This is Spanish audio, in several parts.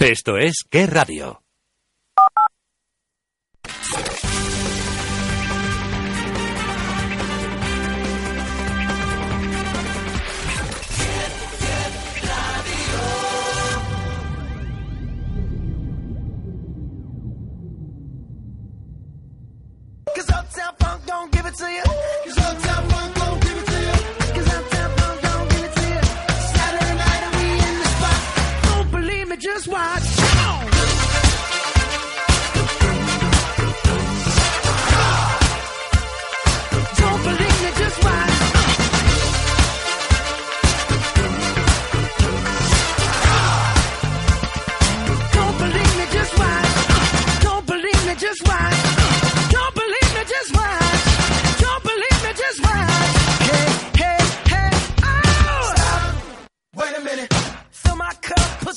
Esto es Qué Radio. Cause Uptown don't give it to you.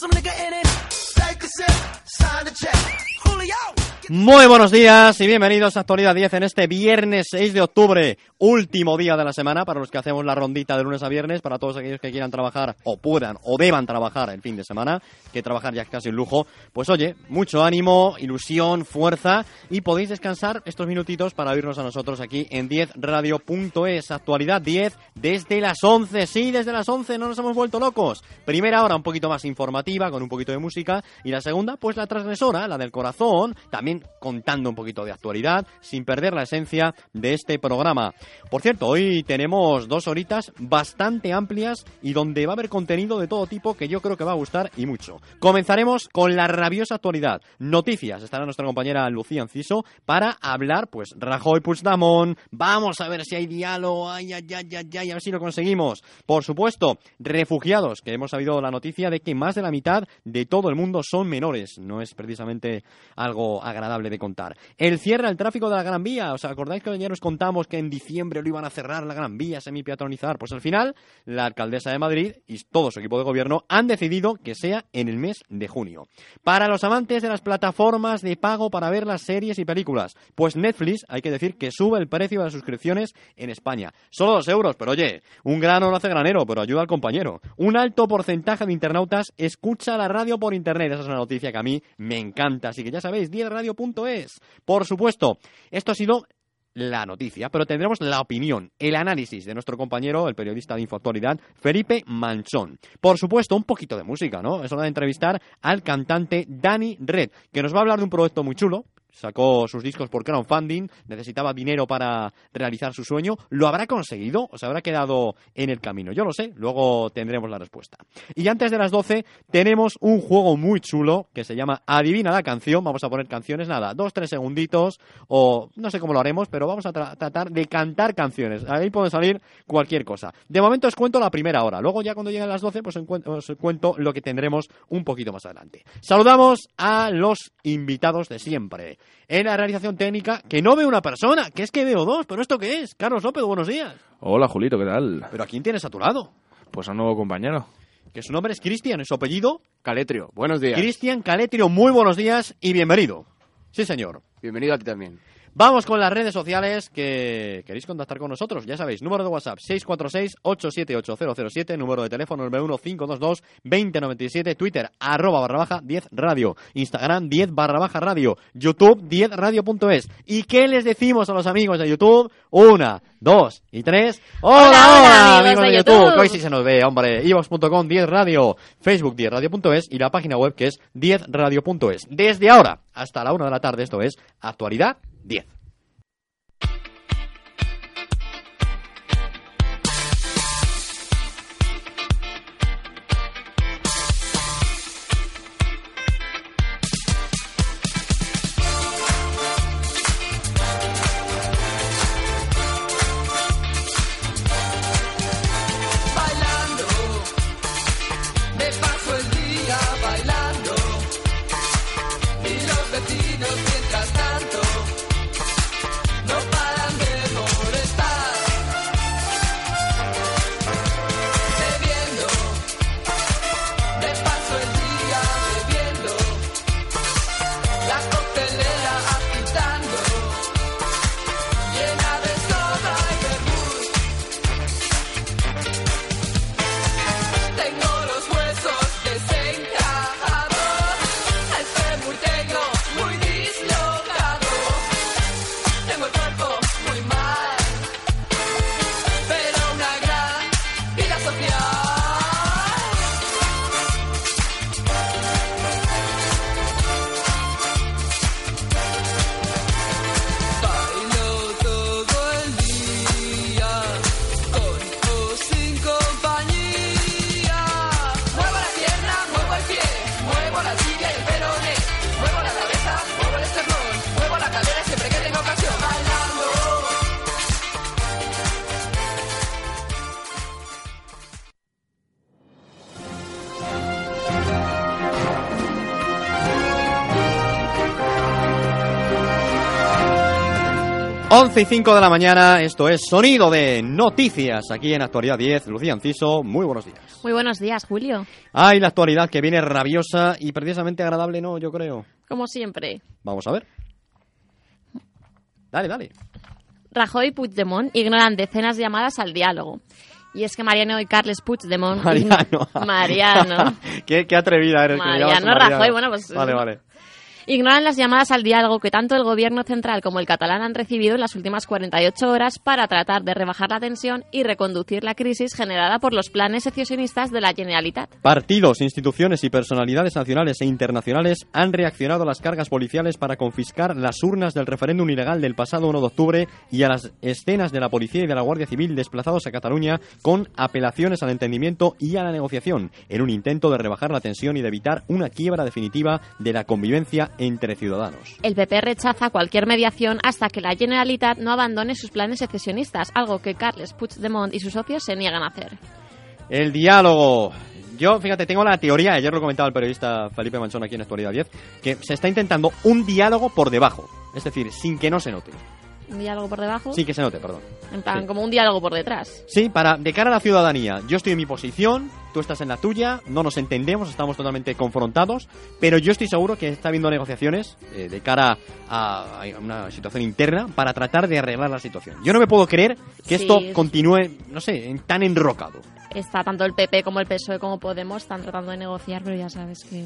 Some nigga in it. Take a sip, sign the check. Julio. Muy buenos días y bienvenidos a Actualidad 10 en este viernes 6 de octubre, último día de la semana para los que hacemos la rondita de lunes a viernes, para todos aquellos que quieran trabajar o puedan o deban trabajar el fin de semana, que trabajar ya es casi un lujo. Pues oye, mucho ánimo, ilusión, fuerza y podéis descansar estos minutitos para oírnos a nosotros aquí en 10radio.es. Actualidad 10 desde las 11, sí, desde las 11, no nos hemos vuelto locos. Primera hora un poquito más informativa, con un poquito de música, y la segunda, pues la transgresora, la del corazón, también contando un poquito de actualidad, sin perder la esencia de este programa. Por cierto, hoy tenemos dos horitas bastante amplias y donde va a haber contenido de todo tipo que yo creo que va a gustar y mucho. Comenzaremos con la rabiosa actualidad. Noticias. Estará nuestra compañera Lucía Enciso para hablar, pues, Rajoy Puigdemont. Vamos a ver si hay diálogo. Ay, ay, ay, ay, ay, a ver si lo conseguimos. Por supuesto, refugiados, que hemos sabido la noticia de que más de la mitad de todo el mundo son menores. No es precisamente algo agradable de contar. El cierre al tráfico de la Gran Vía. ¿Os acordáis que ayer nos contamos que en diciembre lo iban a cerrar la Gran Vía, semi-peatonizar? Pues al final, la alcaldesa de Madrid y todo su equipo de gobierno han decidido que sea en el mes de junio. Para los amantes de las plataformas de pago para ver las series y películas, pues Netflix, hay que decir que sube el precio de las suscripciones en España. Solo dos euros, pero oye, un grano no hace granero, pero ayuda al compañero. Un alto porcentaje de internautas escucha la radio por internet. Esa es una noticia que a mí me encanta. Así que ya sabéis, 10radio.es. Por supuesto, esto ha sido la noticia, pero tendremos la opinión, el análisis de nuestro compañero, el periodista de Infoactualidad, Felipe Manchón. Por supuesto, un poquito de música, ¿no? Es hora de entrevistar al cantante Dani Red, que nos va a hablar de un proyecto muy chulo, sacó sus discos por crowdfunding, necesitaba dinero para realizar su sueño. ¿Lo habrá conseguido o se habrá quedado en el camino? Yo lo sé, luego tendremos la respuesta. Y antes de las 12 tenemos un juego muy chulo que se llama Adivina la canción. Vamos a poner canciones, nada, dos, tres segunditos o no sé cómo lo haremos, pero vamos a tra- tratar de cantar canciones. Ahí puede salir cualquier cosa. De momento os cuento la primera hora. Luego ya cuando lleguen las 12 pues os cuento lo que tendremos un poquito más adelante. Saludamos a los invitados de siempre. En la realización técnica, que no veo una persona, que es que veo dos, pero ¿esto qué es? Carlos López, buenos días. Hola, Julito, ¿qué tal? Pero ¿a quién tienes a tu lado? Pues a un nuevo compañero. Que su nombre es Cristian, es su apellido. Caletrio, buenos días. Cristian Caletrio, muy buenos días y bienvenido. Sí, señor. Bienvenido a ti también. Vamos con las redes sociales que queréis contactar con nosotros. Ya sabéis, número de WhatsApp 646-878-007, número de teléfono 91522-2097, Twitter arroba barra baja 10 radio, Instagram 10 barra baja radio, YouTube 10 radio.es. ¿Y qué les decimos a los amigos de YouTube? Una, dos y tres. ¡Hola, hola, hola, amigos de YouTube! Que hoy sí se nos ve, hombre. iVox.com 10 radio, Facebook 10 radio.es y la página web que es 10 radio.es. Desde ahora hasta la una de la tarde, esto es Actualidad 10. 11 y 5 de la mañana, esto es Sonido de Noticias, aquí en Actualidad 10. Lucía Enciso, muy buenos días. Muy buenos días, Julio. Ay, la actualidad que viene rabiosa y precisamente agradable, ¿no? Yo creo. Como siempre. Vamos a ver. Dale, dale. Rajoy y Puigdemont ignoran decenas de llamadas al diálogo. Y es que Mariano y Carles Puigdemont... Mariano. Mariano. qué, qué atrevida eres. que me llamas Mariano Rajoy, bueno, pues- Vale, vale. Ignoran las llamadas al diálogo que tanto el gobierno central como el catalán han recibido en las últimas 48 horas para tratar de rebajar la tensión y reconducir la crisis generada por los planes secesionistas de la Generalitat. Partidos, instituciones y personalidades nacionales e internacionales han reaccionado a las cargas policiales para confiscar las urnas del referéndum ilegal del pasado 1 de octubre y a las escenas de la policía y de la Guardia Civil desplazados a Cataluña con apelaciones al entendimiento y a la negociación, en un intento de rebajar la tensión y de evitar una quiebra definitiva de la convivencia entre ciudadanos. El PP rechaza cualquier mediación hasta que la Generalitat no abandone sus planes secesionistas, algo que Carles Puigdemont y sus socios se niegan a hacer. El diálogo. Yo, fíjate, tengo la teoría, ayer lo comentaba el periodista Felipe Manchón aquí en Actualidad 10, que se está intentando un diálogo por debajo, es decir, sin que no se note. Un diálogo por debajo, Sin que se note, perdón. en plan, sí. como un diálogo por detrás. Sí, para de cara a la ciudadanía, yo estoy en mi posición, tú estás en la tuya, no nos entendemos, estamos totalmente confrontados, pero yo estoy seguro que está habiendo negociaciones eh, de cara a, a una situación interna para tratar de arreglar la situación. Yo no me puedo creer que Sí. esto continúe, no sé, tan enrocado. Está tanto el PP como el PSOE como Podemos están tratando de negociar, pero ya sabes que...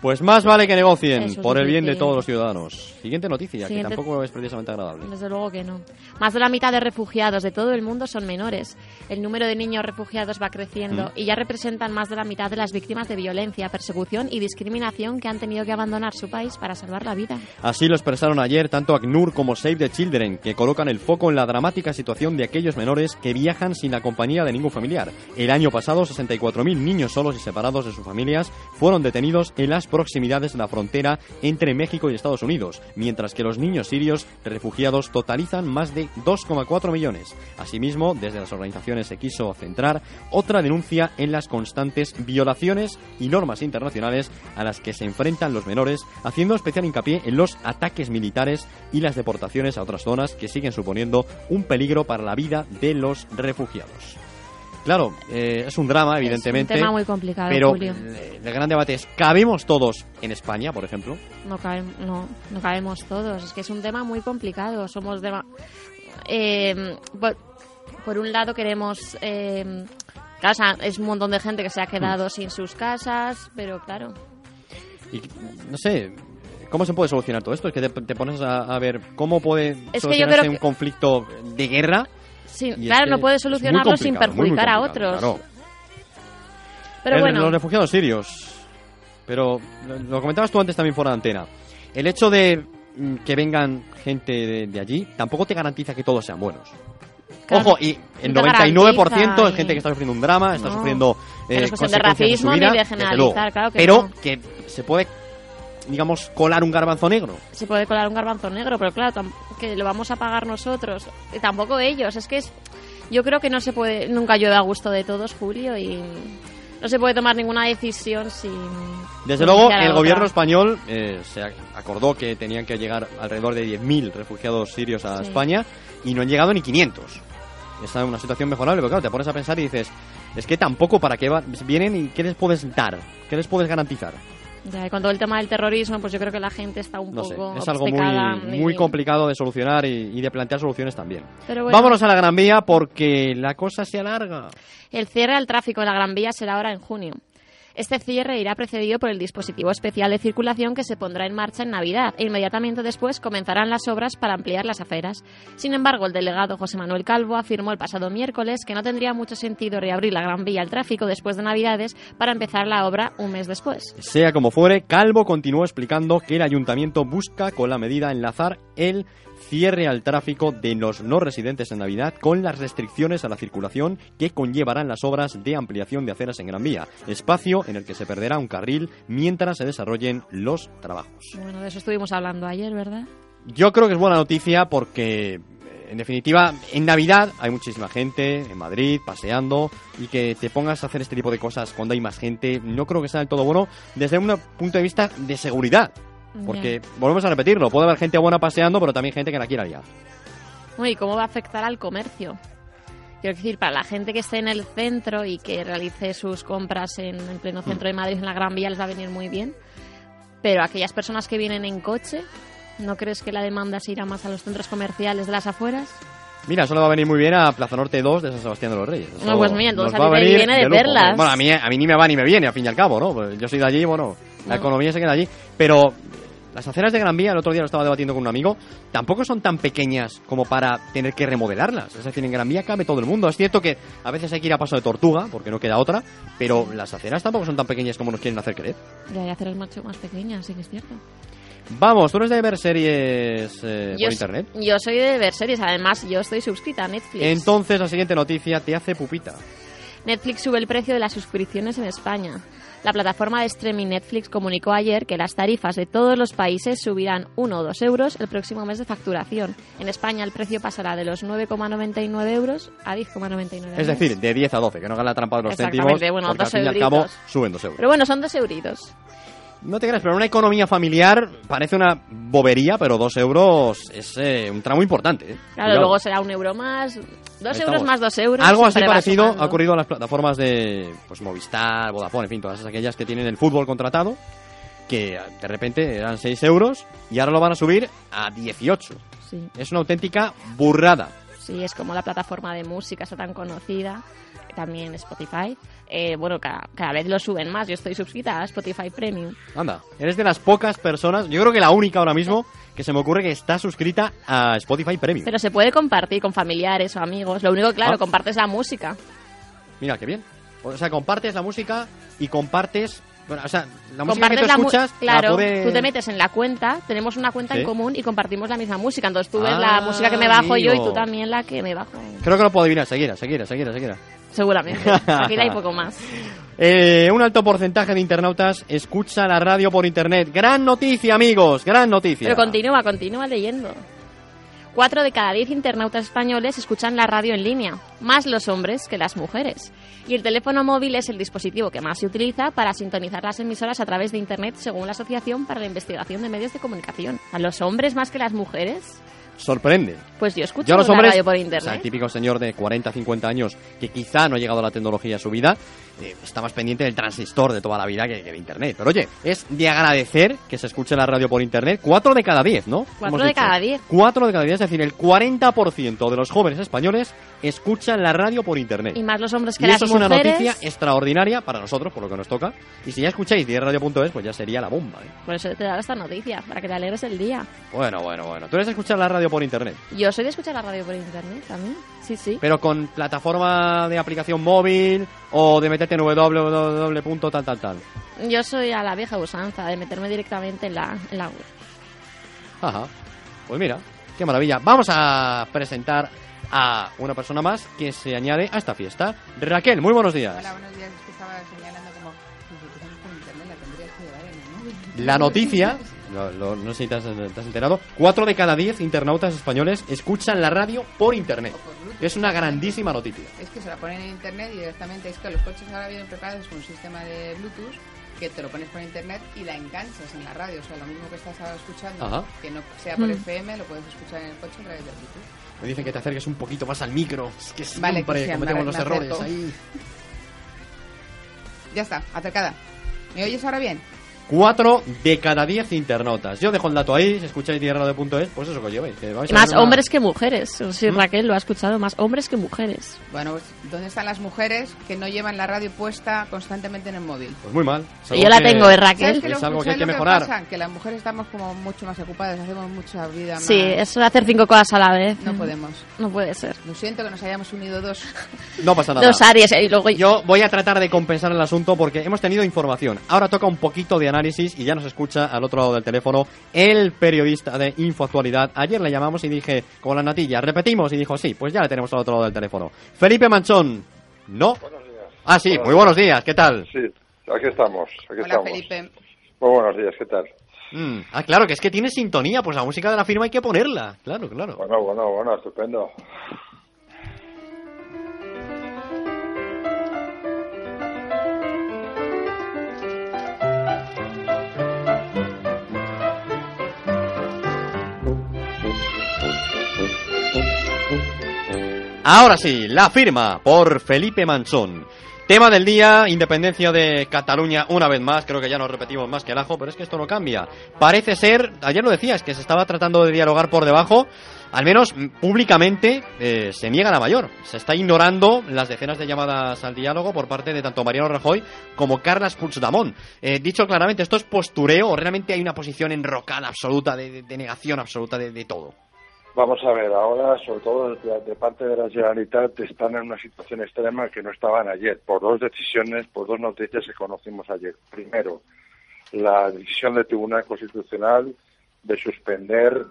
Pues más vale que negocien Eso es por el bien de todos los ciudadanos. Siguiente noticia, Siguiente- que tampoco es precisamente agradable. Desde luego que no. Más de la mitad de refugiados de todo el mundo son menores. El número de niños refugiados va creciendo Mm. y ya representan más de la mitad de las víctimas de violencia, persecución y discriminación que han tenido que abandonar su país para salvar la vida. Así lo expresaron ayer tanto ACNUR como Save the Children, que colocan el foco en la dramática situación de aquellos menores que viajan sin la compañía de ningún familiar. El año pasado, 64.000 niños solos y separados de sus familias fueron detenidos en las proximidades de la frontera entre México y Estados Unidos, mientras que los niños sirios refugiados totalizan más de 2,4 millones. Asimismo, desde las organizaciones se quiso centrar otra denuncia en las constantes violaciones y normas internacionales a las que se enfrentan los menores, haciendo especial hincapié en los ataques militares y las deportaciones a otras zonas que siguen suponiendo un peligro para la vida de los refugiados. Claro, eh, es un drama, evidentemente. Es un tema muy complicado, pero Julio. el, el gran debate es, ¿cabemos todos en España, por ejemplo? No, cabe- no, no cabemos todos. Es que es un tema muy complicado. Somos de... Eh, por, por un lado queremos... Eh, claro, o sea, es un montón de gente que se ha quedado sin sus casas, pero claro... Y no sé, ¿cómo se puede solucionar todo esto? Es que te, te pones a, a ver cómo puede Es que yo solucionarse creo un que- conflicto de guerra. Sí, y es claro, que no puede solucionarlo sin complicado, muy, muy perjudicar a otros. claro. Pero El- bueno, Los refugiados sirios. Pero lo, comentabas tú antes también fuera de antena. El hecho de mm, que vengan gente de, de allí tampoco te garantiza que todos sean buenos. claro, Ojo, y el no te 99% garantiza es gente que está sufriendo un drama, está No. sufriendo es cuestión de consecuencias en su racismo ni vida, de generalizar, claro que Pero no. que se puede, digamos, colar un garbanzo negro. se puede colar un garbanzo negro, pero claro, que lo vamos a pagar nosotros. Y tampoco ellos. Es que es, yo creo que no se puede, nunca llueve a gusto de todos, Julio, y no se puede tomar ninguna decisión sin... Desde luego, el otra. gobierno español eh, se ac- acordó que tenían que llegar alrededor de 10.000 refugiados sirios a Sí. España y no han llegado ni 500. Está en una situación mejorable, pero claro, te pones a pensar y dices, es que tampoco para qué va- vienen y qué les puedes dar, qué les puedes garantizar. Ya, y con todo el tema del terrorismo, pues yo creo que la gente está un No sé, poco es algo muy, y- muy complicado de solucionar y, y de plantear soluciones también. Pero bueno, Vámonos a la Gran Vía porque la cosa se alarga. El cierre al tráfico en la Gran Vía será ahora en junio. Este cierre irá precedido por el dispositivo especial de circulación que se pondrá en marcha en Navidad e inmediatamente después comenzarán las obras para ampliar las aceras. Sin embargo, el delegado José Manuel Calvo afirmó el pasado miércoles que no tendría mucho sentido reabrir la Gran Vía al tráfico después de Navidades para empezar la obra un mes después. Sea como fuere, Calvo continuó explicando que el ayuntamiento busca con la medida enlazar el cierre al tráfico de los no residentes en Navidad con las restricciones a la circulación que conllevarán las obras de ampliación de aceras en Gran Vía, espacio en el que se perderá un carril mientras se desarrollen los trabajos. Bueno, de eso estuvimos hablando ayer, ¿verdad? Yo creo que es buena noticia porque, en definitiva, en Navidad hay muchísima gente en Madrid paseando y que te pongas a hacer este tipo de cosas cuando hay más gente, no creo que sea del todo bueno desde un punto de vista de seguridad. Porque, volvemos a repetirlo, puede haber gente buena paseando, pero también gente que la quiera liar. Uy, ¿cómo va a afectar al comercio? Quiero decir, para la gente que esté en el centro y que realice sus compras en, en pleno centro de Madrid, en la Gran Vía, les va a venir muy bien. Pero aquellas personas que vienen en coche, ¿no crees que la demanda se irá más a los centros comerciales de las afueras? Mira, eso le va a venir muy bien a Plaza Norte 2 de San Sebastián de los Reyes. Eso No, pues mira, entonces a mí me viene de lujo. perlas. Bueno, a mí, a mí ni me va ni me viene, al fin y al cabo, ¿no? Yo soy de allí, bueno, la No. economía se queda allí. Pero las aceras de Gran Vía, el otro día lo estaba debatiendo con un amigo, tampoco son tan pequeñas como para tener que remodelarlas. Es decir, en Gran Vía cabe todo el mundo. Es cierto que a veces hay que ir a paso de tortuga, porque no queda otra, pero las aceras tampoco son tan pequeñas como nos quieren hacer creer. Ya hay hacer macho más pequeña, sí que es cierto. Vamos, tú eres de ver series eh, yo, por internet. yo soy de ver series, además yo estoy suscrita a Netflix. Entonces la siguiente noticia te hace pupita. Netflix sube el precio de las suscripciones en España. La plataforma de streaming Netflix comunicó ayer que las tarifas de todos los países subirán 1 o 2 euros el próximo mes de facturación. En España el precio pasará de los 9,99 euros a 10,99 Es decir, de 10 a 12, que no hagan la trampa de los céntimos, Exactamente, bueno, porque al dos fin y al cabo suben dos euros. Pero bueno, son 2 euritos. No te creas, pero una economía familiar parece una bobería, pero dos euros es eh, un tramo importante. ¿eh? Claro, Cuidado. luego será un euro más, 2 estamos. euros más 2 euros. Algo así parecido ha ocurrido en las plataformas de pues Movistar, Vodafone, en fin, todas aquellas que tienen el fútbol contratado, que de repente eran 6 euros y ahora lo van a subir a 18. Sí. Es una auténtica burrada. Sí, es como la plataforma de música está tan conocida, también Spotify. Eh, bueno, cada, cada vez lo suben más. Yo estoy suscrita a Spotify Premium. Anda, eres de las pocas personas, yo creo que la única ahora mismo, que se me ocurre que está suscrita a Spotify Premium. Pero se puede compartir con familiares o amigos. Lo único, claro, Ah. compartes la música. Mira, qué bien. O sea, compartes la música y compartes... Bueno, o sea, la música que tú la escuchas... la Claro, puede- tú te metes en la cuenta, tenemos una cuenta Sí. en común y compartimos la misma música. Entonces tú ves Ah, la música que me bajo yo y amigo. tú también la que me bajo. Creo que lo puedo adivinar. Seguirá, seguirá, seguirá, seguirá. Seguramente. Aquí hay poco más. Eh, un alto porcentaje de internautas escucha la radio por internet. Gran noticia, amigos, gran noticia. Pero continúa, continúa leyendo. Cuatro de cada diez internautas españoles escuchan la radio en línea, más los hombres que las mujeres. Y el teléfono móvil es el dispositivo que más se utiliza para sintonizar las emisoras a través de Internet, según la Asociación para la Investigación de Medios de Comunicación. ¿A los hombres más que las mujeres? Sorprende. Pues yo escucho Yo los hombres, radio por o sea, Internet. el típico señor de 40, 50 años que quizá no ha llegado a la tecnología a su vida, eh, está más pendiente del transistor de toda la vida que, que de Internet. Pero oye, es de agradecer que se escuche la radio por Internet. Cuatro de cada diez, ¿no? Cuatro Hemos de dicho. cada diez. Cuatro de cada diez, es decir, el 40% de los jóvenes españoles escuchan la radio por Internet. Y más los hombres que Y las eso es mujeres. una noticia extraordinaria para nosotros, por lo que nos toca. Y si ya escucháis 10radio.es, pues ya sería la bomba. ¿eh? Por eso te dado esta noticia, para que te alegres el día. Bueno, bueno, bueno. Tú eres escuchar la radio por internet, Yo soy de escuchar la radio por Internet también. Sí, sí. pero con plataforma de aplicación móvil o de meterte en www. tal, tal, tal. Yo soy a la vieja usanza de meterme directamente en la, en la web. Ajá. Pues mira, qué maravilla. Vamos a presentar a una persona más que se añade a esta fiesta. Raquel, muy buenos días. Hola, buenos días. Es que estaba señalando como móvil. La noticia, lo- lo- no sé si te has, te has enterado, cuatro de cada diez internautas españoles escuchan la radio por internet. Por. Es una grandísima noticia. Es que se la ponen en internet y directamente es que los coches ahora vienen preparados con un sistema de Bluetooth que te lo pones por internet y la enganchas en la radio. O sea, lo mismo que estás ahora escuchando, Ajá. que no sea por Mm. FM, lo puedes escuchar en el coche a través de Bluetooth. Me dicen que te acerques un poquito más al micro. Es que Vale, siempre cometemos me- los errores acerco. ahí. Ya está, acercada. ¿Me oyes ahora bien? Cuatro de cada diez internautas. Yo dejo el dato ahí, si escucháis tierra.es, pues eso que os llevéis. que vais Y a más una- hombres que mujeres. Si ¿Mm? Raquel lo ha escuchado, más hombres que mujeres. Bueno, pues, ¿dónde están las mujeres que no llevan la radio puesta constantemente en el móvil? Pues muy mal. Yo la que- tengo, ¿eh, ¿Sabes Raquel? lo- Es algo que hay que mejorar. pasa? Que las mujeres estamos como mucho más ocupadas, hacemos mucha vida más. Sí, eso de hacer cinco cosas a la vez. No podemos. No puede ser. Lo siento que nos hayamos unido dos. No pasa nada. Dos Aries y luego Yo voy a tratar de compensar el asunto porque hemos tenido información. Ahora toca un poquito de análisis y ya nos escucha al otro lado del teléfono el periodista de Infoactualidad. Ayer le llamamos y dije, como la natilla, repetimos y dijo, sí, pues ya le tenemos al otro lado del teléfono. Felipe Manchón, ¿no? Buenos días. Ah, sí, muy buenos días, ¿qué tal? Sí, aquí estamos, aquí Hola, estamos. Felipe. Muy buenos días, ¿qué tal? Mm, Ah, claro, que es que tiene sintonía, pues la música de la firma hay que ponerla. Claro, claro. Bueno, bueno, bueno, estupendo. Ahora sí, la firma por Felipe Manchón. Tema del día, independencia de Cataluña una vez más, creo que ya nos repetimos más que el ajo, pero es que esto no cambia. Parece ser, ayer lo decías, que se estaba tratando de dialogar por debajo, al menos mm, públicamente eh, se niega la mayor. Se está ignorando las decenas de llamadas al diálogo por parte de tanto Mariano Rajoy como Carles Puigdemont. Eh, dicho claramente, ¿esto es postureo o realmente hay una posición enrocada absoluta, de, negación absoluta de todo? Vamos a ver, ahora, sobre todo de, parte de la Generalitat, están en una situación extrema que no estaban ayer, por dos decisiones, por dos noticias que conocimos ayer. Primero, la decisión del Tribunal Constitucional de suspender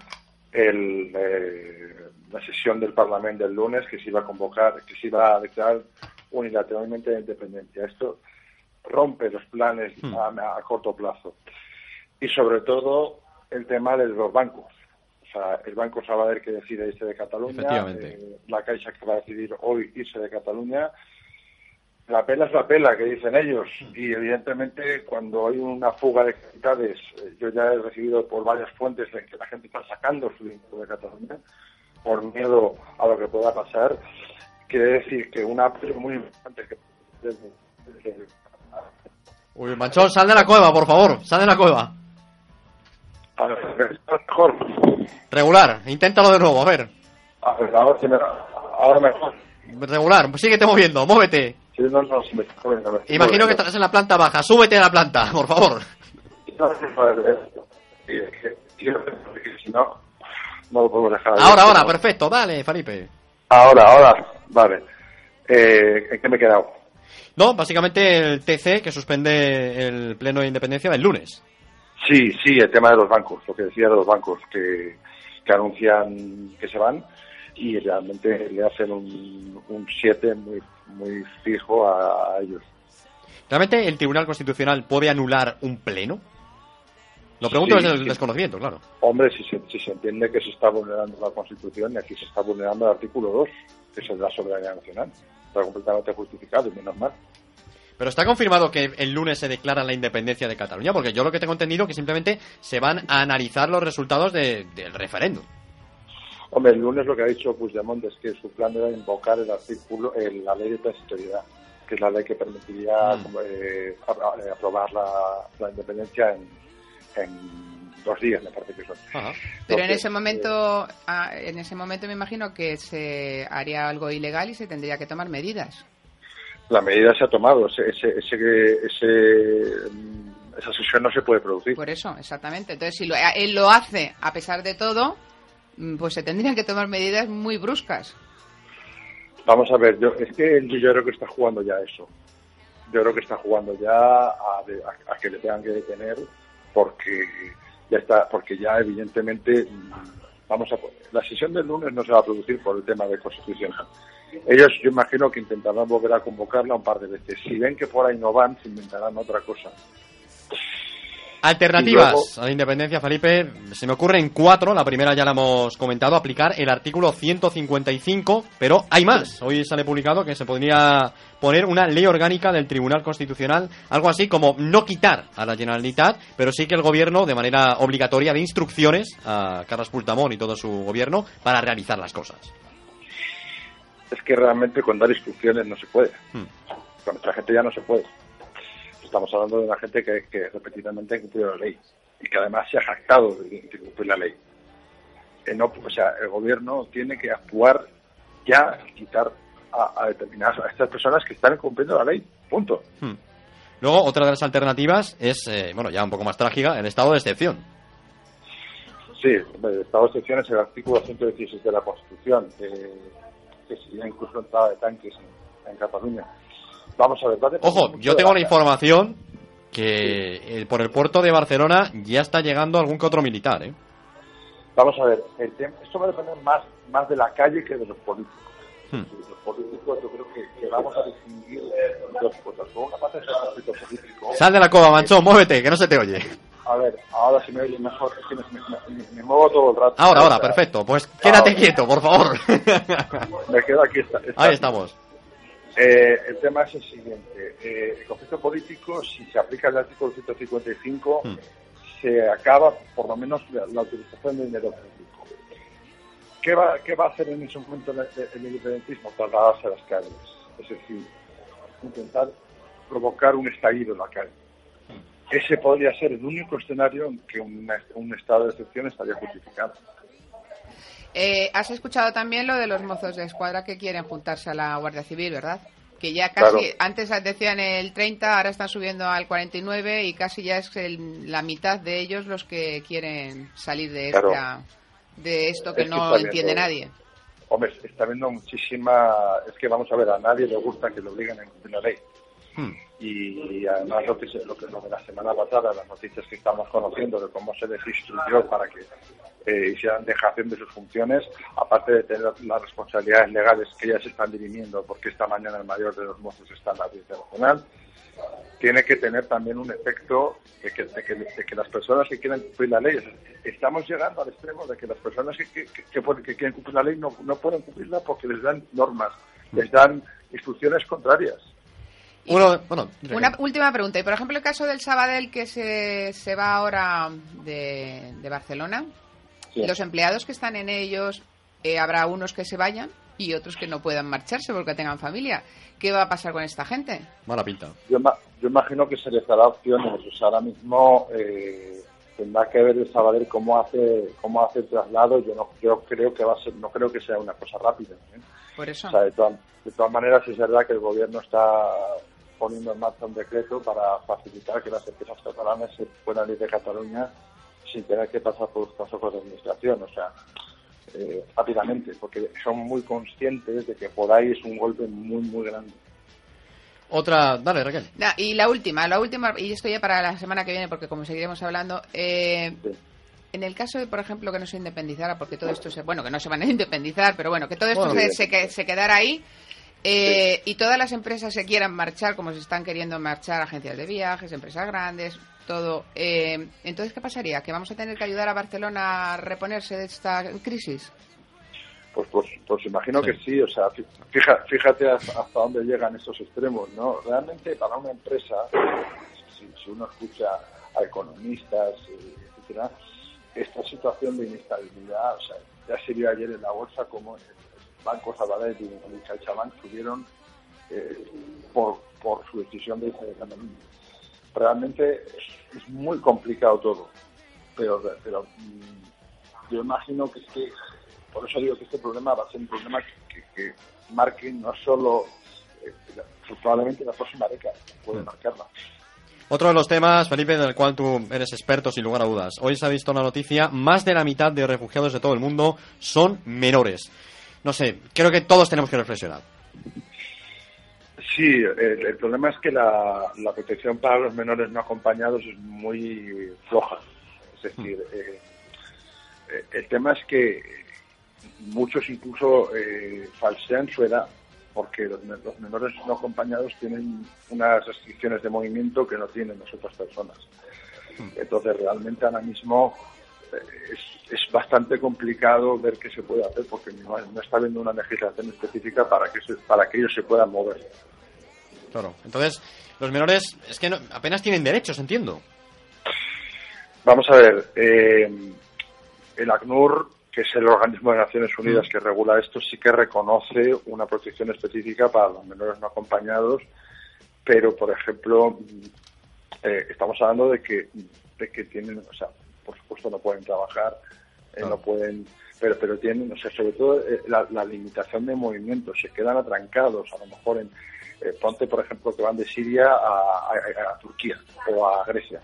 el, eh, la sesión del Parlamento del lunes que se iba a convocar, que se iba a declarar unilateralmente de independencia. Esto rompe los planes a, a corto plazo. Y sobre todo el tema de los bancos. O sea, el Banco Sabadell que decide irse de Cataluña, eh, la Caixa que va a decidir hoy irse de Cataluña. La pela es la pela, que dicen ellos. Y evidentemente, cuando hay una fuga de capitales, eh, yo ya he recibido por varias fuentes de que la gente está sacando su dinero de Cataluña por miedo a lo que pueda pasar, quiere decir que una muy importante que Uy, Manchón, sal de la cueva, por favor, sal de la cueva. a ver, ¿está mejor. Regular, inténtalo de nuevo, a ver. A ver, ahora, sí me- ahora mejor. Regular, síguete moviendo, muévete. Sí, no, no, me Imagino que estás en la planta baja, súbete a la planta, por favor. Si no, no lo podemos dejar. Ahora, ahora, perfecto, dale, Felipe. Ahora, ahora, vale. Eh, ¿En qué me he quedado? No, básicamente el TC que suspende el pleno de independencia del lunes. Sí, sí, el tema de los bancos, lo que decía de los bancos que, que anuncian que se van y realmente le hacen un 7 muy, muy fijo a, a ellos. ¿Realmente el Tribunal Constitucional puede anular un pleno? Lo pregunto Sí, desde el sí. desconocimiento, claro. Hombre, si se, si se entiende que se está vulnerando la Constitución y aquí se está vulnerando el artículo 2, que es el de la soberanía nacional. Está completamente justificado y menos mal. Pero está confirmado que el lunes se declara la independencia de Cataluña, porque yo lo que tengo entendido que simplemente se van a analizar los resultados de- del referéndum. Hombre, el lunes lo que ha dicho Puigdemont es que su plan era invocar el artículo, el- la ley de transitoriedad, que es la ley que permitiría Mm. eh, eh, aprobar la, la independencia en, en dos días, me parece que son. Ajá. Pero en ese momento, ah, en ese momento me imagino que se haría algo ilegal y se tendría que tomar medidas. La medida se ha tomado, ese, ese, ese, ese, mm, esa sesión no se puede producir. Por eso, exactamente. Entonces, si lo- él lo hace a pesar de todo, mm, pues se tendrían que tomar medidas muy bruscas. Vamos a ver, yo, es que yo creo que está jugando ya eso. Yo creo que está jugando ya a, a- a que le tengan que detener porque ya está, porque ya evidentemente mm, vamos a la sesión del lunes no se va a producir por el tema de constitucional. Ellos, yo imagino que intentarán volver a convocarla un par de veces. Si ven que por ahí no van, se inventarán otra cosa. Alternativas luego- a la independencia, Felipe, se me ocurren cuatro. La primera ya la hemos comentado, aplicar el artículo 155, pero hay más. Hoy sale publicado que se podría poner una ley orgánica del Tribunal Constitucional, algo así como no quitar a la Generalitat, pero sí que el gobierno, de manera obligatoria, de instrucciones a Carles Puigdemont y todo su gobierno para realizar las cosas. Es que realmente con dar instrucciones no se puede. Hmm. Con nuestra gente ya no se puede. Estamos hablando de una gente que, que repetidamente ha incumplido la ley y que además se ha jactado de, de cumplir la ley. Eh, no, o sea, el gobierno tiene que actuar ya y quitar a, a determinadas a estas personas que están incumpliendo la ley. Punto. Hmm. Luego, otra de las alternativas es, eh, bueno, ya un poco más trágica, el estado de excepción. Sí, el estado de excepción es el artículo 116 de la Constitución, eh, que sería incluso entrada de tanques en, en Cataluña. Vamos a ver, va a depender Ojo, yo tengo la- la información que eh, por el puerto de Barcelona ya está llegando algún que otro militar, ¿eh? Vamos a ver, el esto va a depender más, más de la calle que de los políticos. Hmm. Los políticos yo creo que, que vamos a distinguir dos cosas. Por una parte es el político. Sal de la cova, manchón, muévete, que no se te oye. A ver, ahora si me oye mejor, es que me, me- me- me muevo todo el rato. Ahora, ahora, perfecto. Pues quédate quieto, por favor. Me quedo aquí. Está, está- Ahí estamos. Eh, el tema es el siguiente. Eh, el conflicto político, si se aplica el artículo 155, Hmm. se acaba por lo menos la, la utilización de dinero público. ¿qué, va, ¿qué va a hacer en ese momento el, el independentismo? Trasladarse a las calles. Es decir, intentar provocar un estallido en la calle. Ese podría ser el único escenario en que una- un estado de excepción estaría justificado. Eh, has escuchado también lo de los mozos de escuadra que quieren juntarse a la Guardia Civil, ¿verdad? Que ya Claro. casi, antes decían el 30, ahora están subiendo al 49 y casi ya es el- la mitad de ellos los que quieren salir de, Claro. esta, de esto que Es que no entiende viendo- nadie. Hombre, está habiendo muchísima... Es que vamos a ver, a nadie le gusta que le obliguen a cumplir la ley. Hmm. Y además lo, que lo, que, lo de la semana pasada, las noticias que estamos conociendo de cómo se les instruyó para que eh, hicieran dejación de sus funciones, aparte de tener las responsabilidades legales que ya se están dirimiendo, porque esta mañana el mayor de los mozos está en la Audiencia Nacional, tiene que tener también un efecto de que, de que, de que las personas que quieren cumplir la ley, estamos llegando al extremo de que las personas que, que quieren cumplir la ley no, no pueden cumplirla porque les dan normas, les dan instrucciones contrarias. Uno, bueno, Una última pregunta. Y por ejemplo, el caso del Sabadell que se, se va ahora de, de Barcelona, Sí. los empleados que están en ellos, eh, habrá unos que se vayan y otros que no puedan marcharse porque tengan familia. ¿Qué va a pasar con esta gente? mala pinta. Yo, ma- yo imagino que se les dará opciones. O sea, ahora mismo eh, tendrá que ver el Sabadell cómo hace cómo hace el traslado. Yo no yo creo que va a ser no creo que sea una cosa rápida. ¿eh? Por eso. O sea, de, todas- de todas maneras es verdad que el gobierno está poniendo en marcha un decreto para facilitar que las empresas catalanas se puedan ir de Cataluña sin tener que pasar por los consejos de administración. O sea, eh, rápidamente, porque son muy conscientes de que por ahí es un golpe muy, muy grande. Otra, dale Raquel. Y la última, la última, y esto ya para la semana que viene, porque como seguiremos hablando, eh, Sí. en el caso de, por ejemplo, que no se independizara, porque todo esto se, bueno, que no se van a independizar, pero bueno, que todo esto Bueno. se, se, que- se quedara ahí, eh, y todas las empresas se quieran marchar, como se están queriendo marchar agencias de viajes, empresas grandes, todo. eh, entonces, ¿qué pasaría? ¿Que vamos a tener que ayudar a Barcelona a reponerse de esta crisis? Pues, pues, pues imagino Sí. que sí, o sea, fija- fíjate hasta, hasta dónde llegan estos extremos, ¿no? Realmente para una empresa, si, si uno escucha a economistas, eh, etcétera, esta situación de inestabilidad, o sea, ya se vio ayer en la bolsa como el Banco Sabadell y el CaixaBank subieron eh, por, por su decisión de irse de Cataluña. Realmente es, es muy complicado todo, pero, pero mm, yo imagino que es que por eso digo que este problema va a ser un problema que, que- que marque no solo eh, probablemente la próxima década, puede marcarla. Otro de los temas, Felipe, del cual tú eres experto sin lugar a dudas. Hoy se ha visto una noticia, más de la mitad de refugiados de todo el mundo son menores. No sé, creo que todos tenemos que reflexionar. Sí, el, el problema es que la, la protección para los menores no acompañados es muy floja. Es decir, eh, eh, el tema es que muchos incluso eh, falsean su edad, porque los, los menores no acompañados tienen unas restricciones de movimiento que no tienen las otras personas. Entonces, realmente ahora mismo es, es bastante complicado ver qué se puede hacer, porque no, no está habiendo una legislación específica para que, se- para que ellos se puedan mover. Claro. Entonces, los menores es que no- apenas tienen derechos, entiendo. Vamos a ver, eh, el ACNUR, que es el organismo de Naciones Unidas que regula esto, sí que reconoce una protección específica para los menores no acompañados, pero, por ejemplo, mm, eh, estamos hablando de que, de que tienen, o sea, por supuesto no pueden trabajar, eh, no pueden, pero, pero tienen, o sea, sobre todo eh, la, la limitación de movimiento, se quedan atrancados, a lo mejor en, eh, ponte, por ejemplo, que van de Siria a, a- a Turquía o a Grecia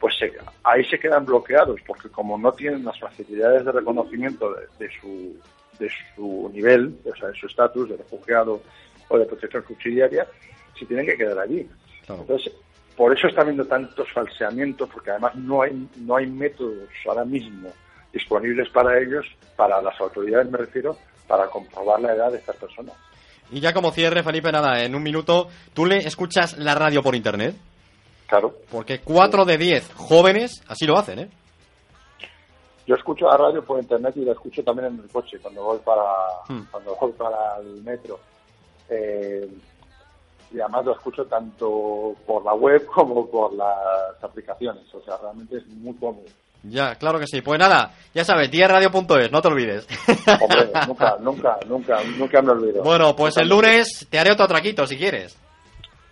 pues se- ahí se quedan bloqueados porque como no tienen las facilidades de reconocimiento de, de su de su nivel, o sea, de su estatus de refugiado o de protección subsidiaria, se tienen que quedar allí. Claro. Entonces, por eso está habiendo tantos falseamientos, porque además no hay no hay métodos ahora mismo disponibles para ellos, para las autoridades me refiero, para comprobar la edad de estas personas. Y ya como cierre, Felipe, nada, en un minuto, ¿tú le escuchas la radio por internet? Claro. Porque 4 de 10 jóvenes así lo hacen, ¿eh? Yo escucho la radio por internet y la escucho también en el coche cuando voy para Hmm. cuando voy para el metro. Eh, y además lo escucho tanto por la web como por las aplicaciones. O sea, realmente es muy cómodo. Ya, claro que sí. Pues nada, ya sabes, diarradio.es, no te olvides. Hombre, nunca, nunca, nunca, nunca me olvido. bueno, pues el lunes te haré otro atraquito si quieres.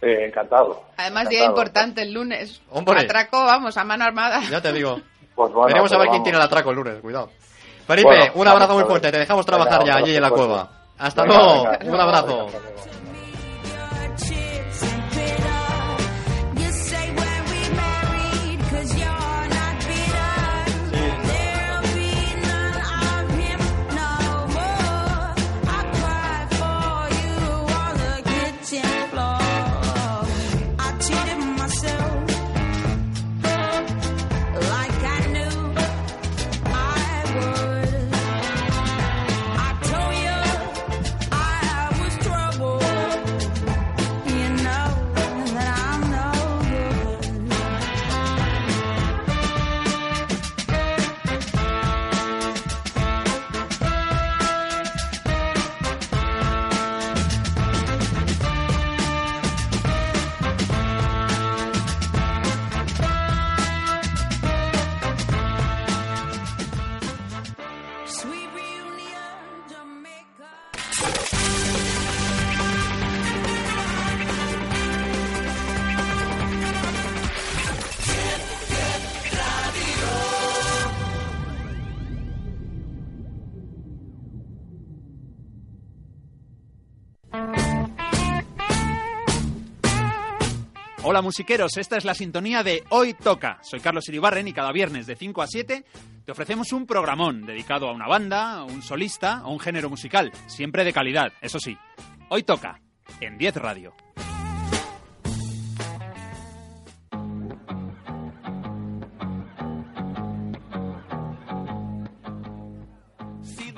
Eh, encantado. Además, día importante el lunes. Hombre. Atraco, vamos, a mano armada. Ya te digo. Pues bueno, Veremos a ver quién tiene el atraco el lunes, cuidado. Felipe, Bueno, un abrazo muy fuerte, te dejamos Venga, trabajar ya allí en la cueva. Hasta Venga, luego, venga. un abrazo. Hola musiqueros, esta es la sintonía de Hoy Toca. Soy Carlos Iribarren y cada viernes de 5 a 7 te ofrecemos un programón dedicado a una banda, un solista o un género musical, siempre de calidad, eso sí. Hoy Toca, en 10 Radio.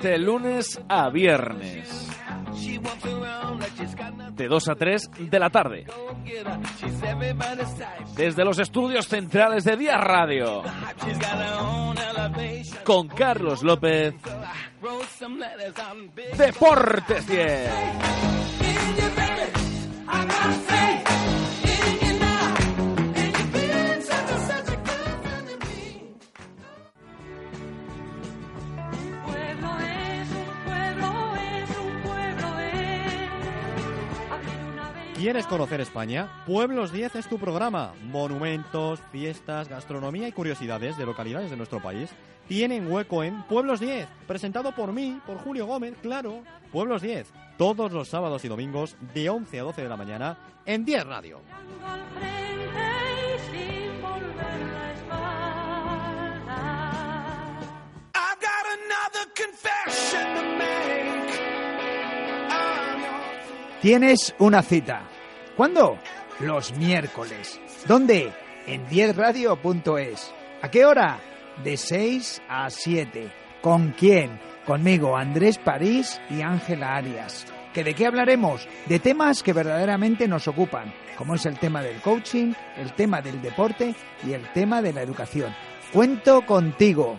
De lunes a viernes. De 2 a 3 de la tarde. Desde los estudios centrales de Día Radio. Con Carlos López. Deportes 10. ¿Quieres conocer España? Pueblos 10 es tu programa. Monumentos, fiestas, gastronomía y curiosidades de localidades de nuestro país tienen hueco en Pueblos 10, presentado por mí, por Julio Gómez, claro. Pueblos 10, todos los sábados y domingos de 11 a 12 de la mañana en 10 Radio. Tienes una cita. ¿Cuándo? Los miércoles. ¿Dónde? En 10radio.es. ¿A qué hora? De 6 a 7. ¿Con quién? Conmigo, Andrés París y Ángela Arias. ¿Que ¿De qué hablaremos? De temas que verdaderamente nos ocupan, como es el tema del coaching, el tema del deporte y el tema de la educación. Cuento contigo.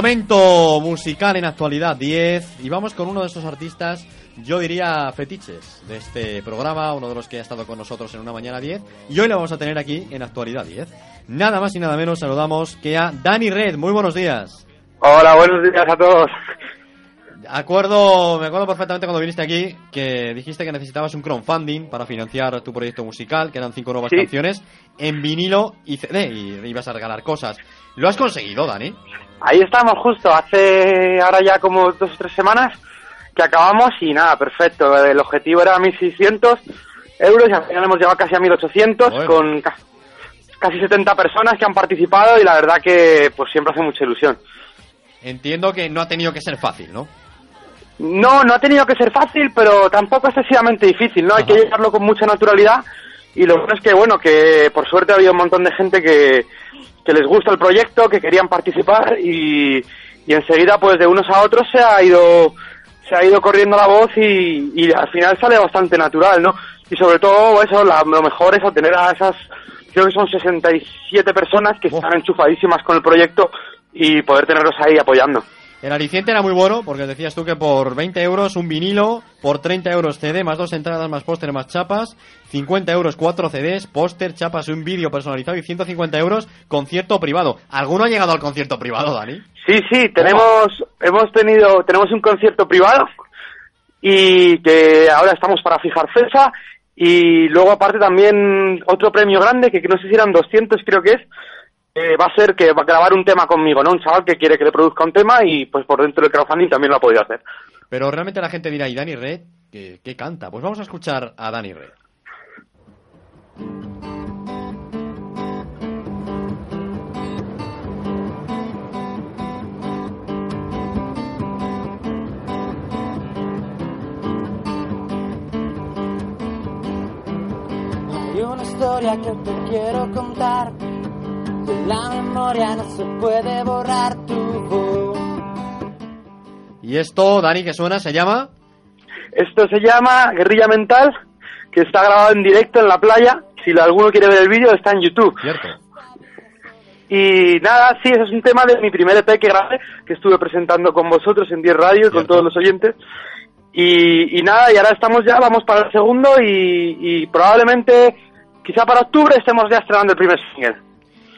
Momento musical en actualidad 10 y vamos con uno de esos artistas, yo diría fetiches de este programa, uno de los que ha estado con nosotros en una mañana 10 y hoy lo vamos a tener aquí en actualidad 10. Nada más y nada menos saludamos que a Dani Red, muy buenos días. Hola, buenos días a todos. Acuerdo, me acuerdo perfectamente cuando viniste aquí que dijiste que necesitabas un crowdfunding para financiar tu proyecto musical, que eran cinco nuevas Sí. canciones en vinilo y CD y ibas a regalar cosas. ¿Lo has conseguido, Dani? Ahí estamos justo, hace ahora ya como dos o tres semanas que acabamos y nada, perfecto. El objetivo era 1.600 euros y al final hemos llegado casi a 1.800 Bueno. con ca- casi 70 personas que han participado y la verdad que pues siempre hace mucha ilusión. Entiendo que no ha tenido que ser fácil, ¿no? No, no ha tenido que ser fácil, pero tampoco excesivamente difícil, ¿no? Hay que llevarlo con mucha naturalidad y lo bueno es que, bueno, que por suerte ha habido un montón de gente que, que les gusta el proyecto, que querían participar y, y enseguida, pues de unos a otros se ha ido se ha ido corriendo la voz y, y al final sale bastante natural, ¿no? Y sobre todo, eso, la- lo mejor es tener a esas, creo que son 67 personas que Oh. están enchufadísimas con el proyecto y poder tenerlos ahí apoyando. El aliciente era muy bueno porque decías tú que por 20 euros un vinilo, por 30 euros CD, más dos entradas, más póster, más chapas, 50 euros cuatro CDs, póster, chapas, un vídeo personalizado y 150 euros concierto privado. ¿Alguno ha llegado al concierto privado, Dani? Sí, sí, tenemos, hemos tenido, tenemos un concierto privado y que ahora estamos para fijar fecha y luego aparte también otro premio grande que no sé si eran 200 creo que es, eh, va a ser que va a grabar un tema conmigo, ¿no? Un chaval que quiere que le produzca un tema y pues por dentro del crowdfunding también lo ha podido hacer. Pero realmente la gente dirá, ¿y Dani Red? ¿Qué, qué canta? Pues vamos a escuchar a Dani Red. Hay una historia que te quiero contar. De la memoria no se puede borrar tu voz. Y esto, Dani, que suena, se llama... Esto se llama Guerrilla Mental, que está grabado en directo en la playa. Si alguno quiere ver el vídeo está en YouTube. Cierto. Y nada, sí, ese es un tema de mi primer EP que grabé, que estuve presentando con vosotros en 10 Radio y con todos los oyentes. Y, y nada, y ahora estamos ya, vamos para el segundo y, y probablemente, quizá para octubre, estemos ya estrenando el primer single.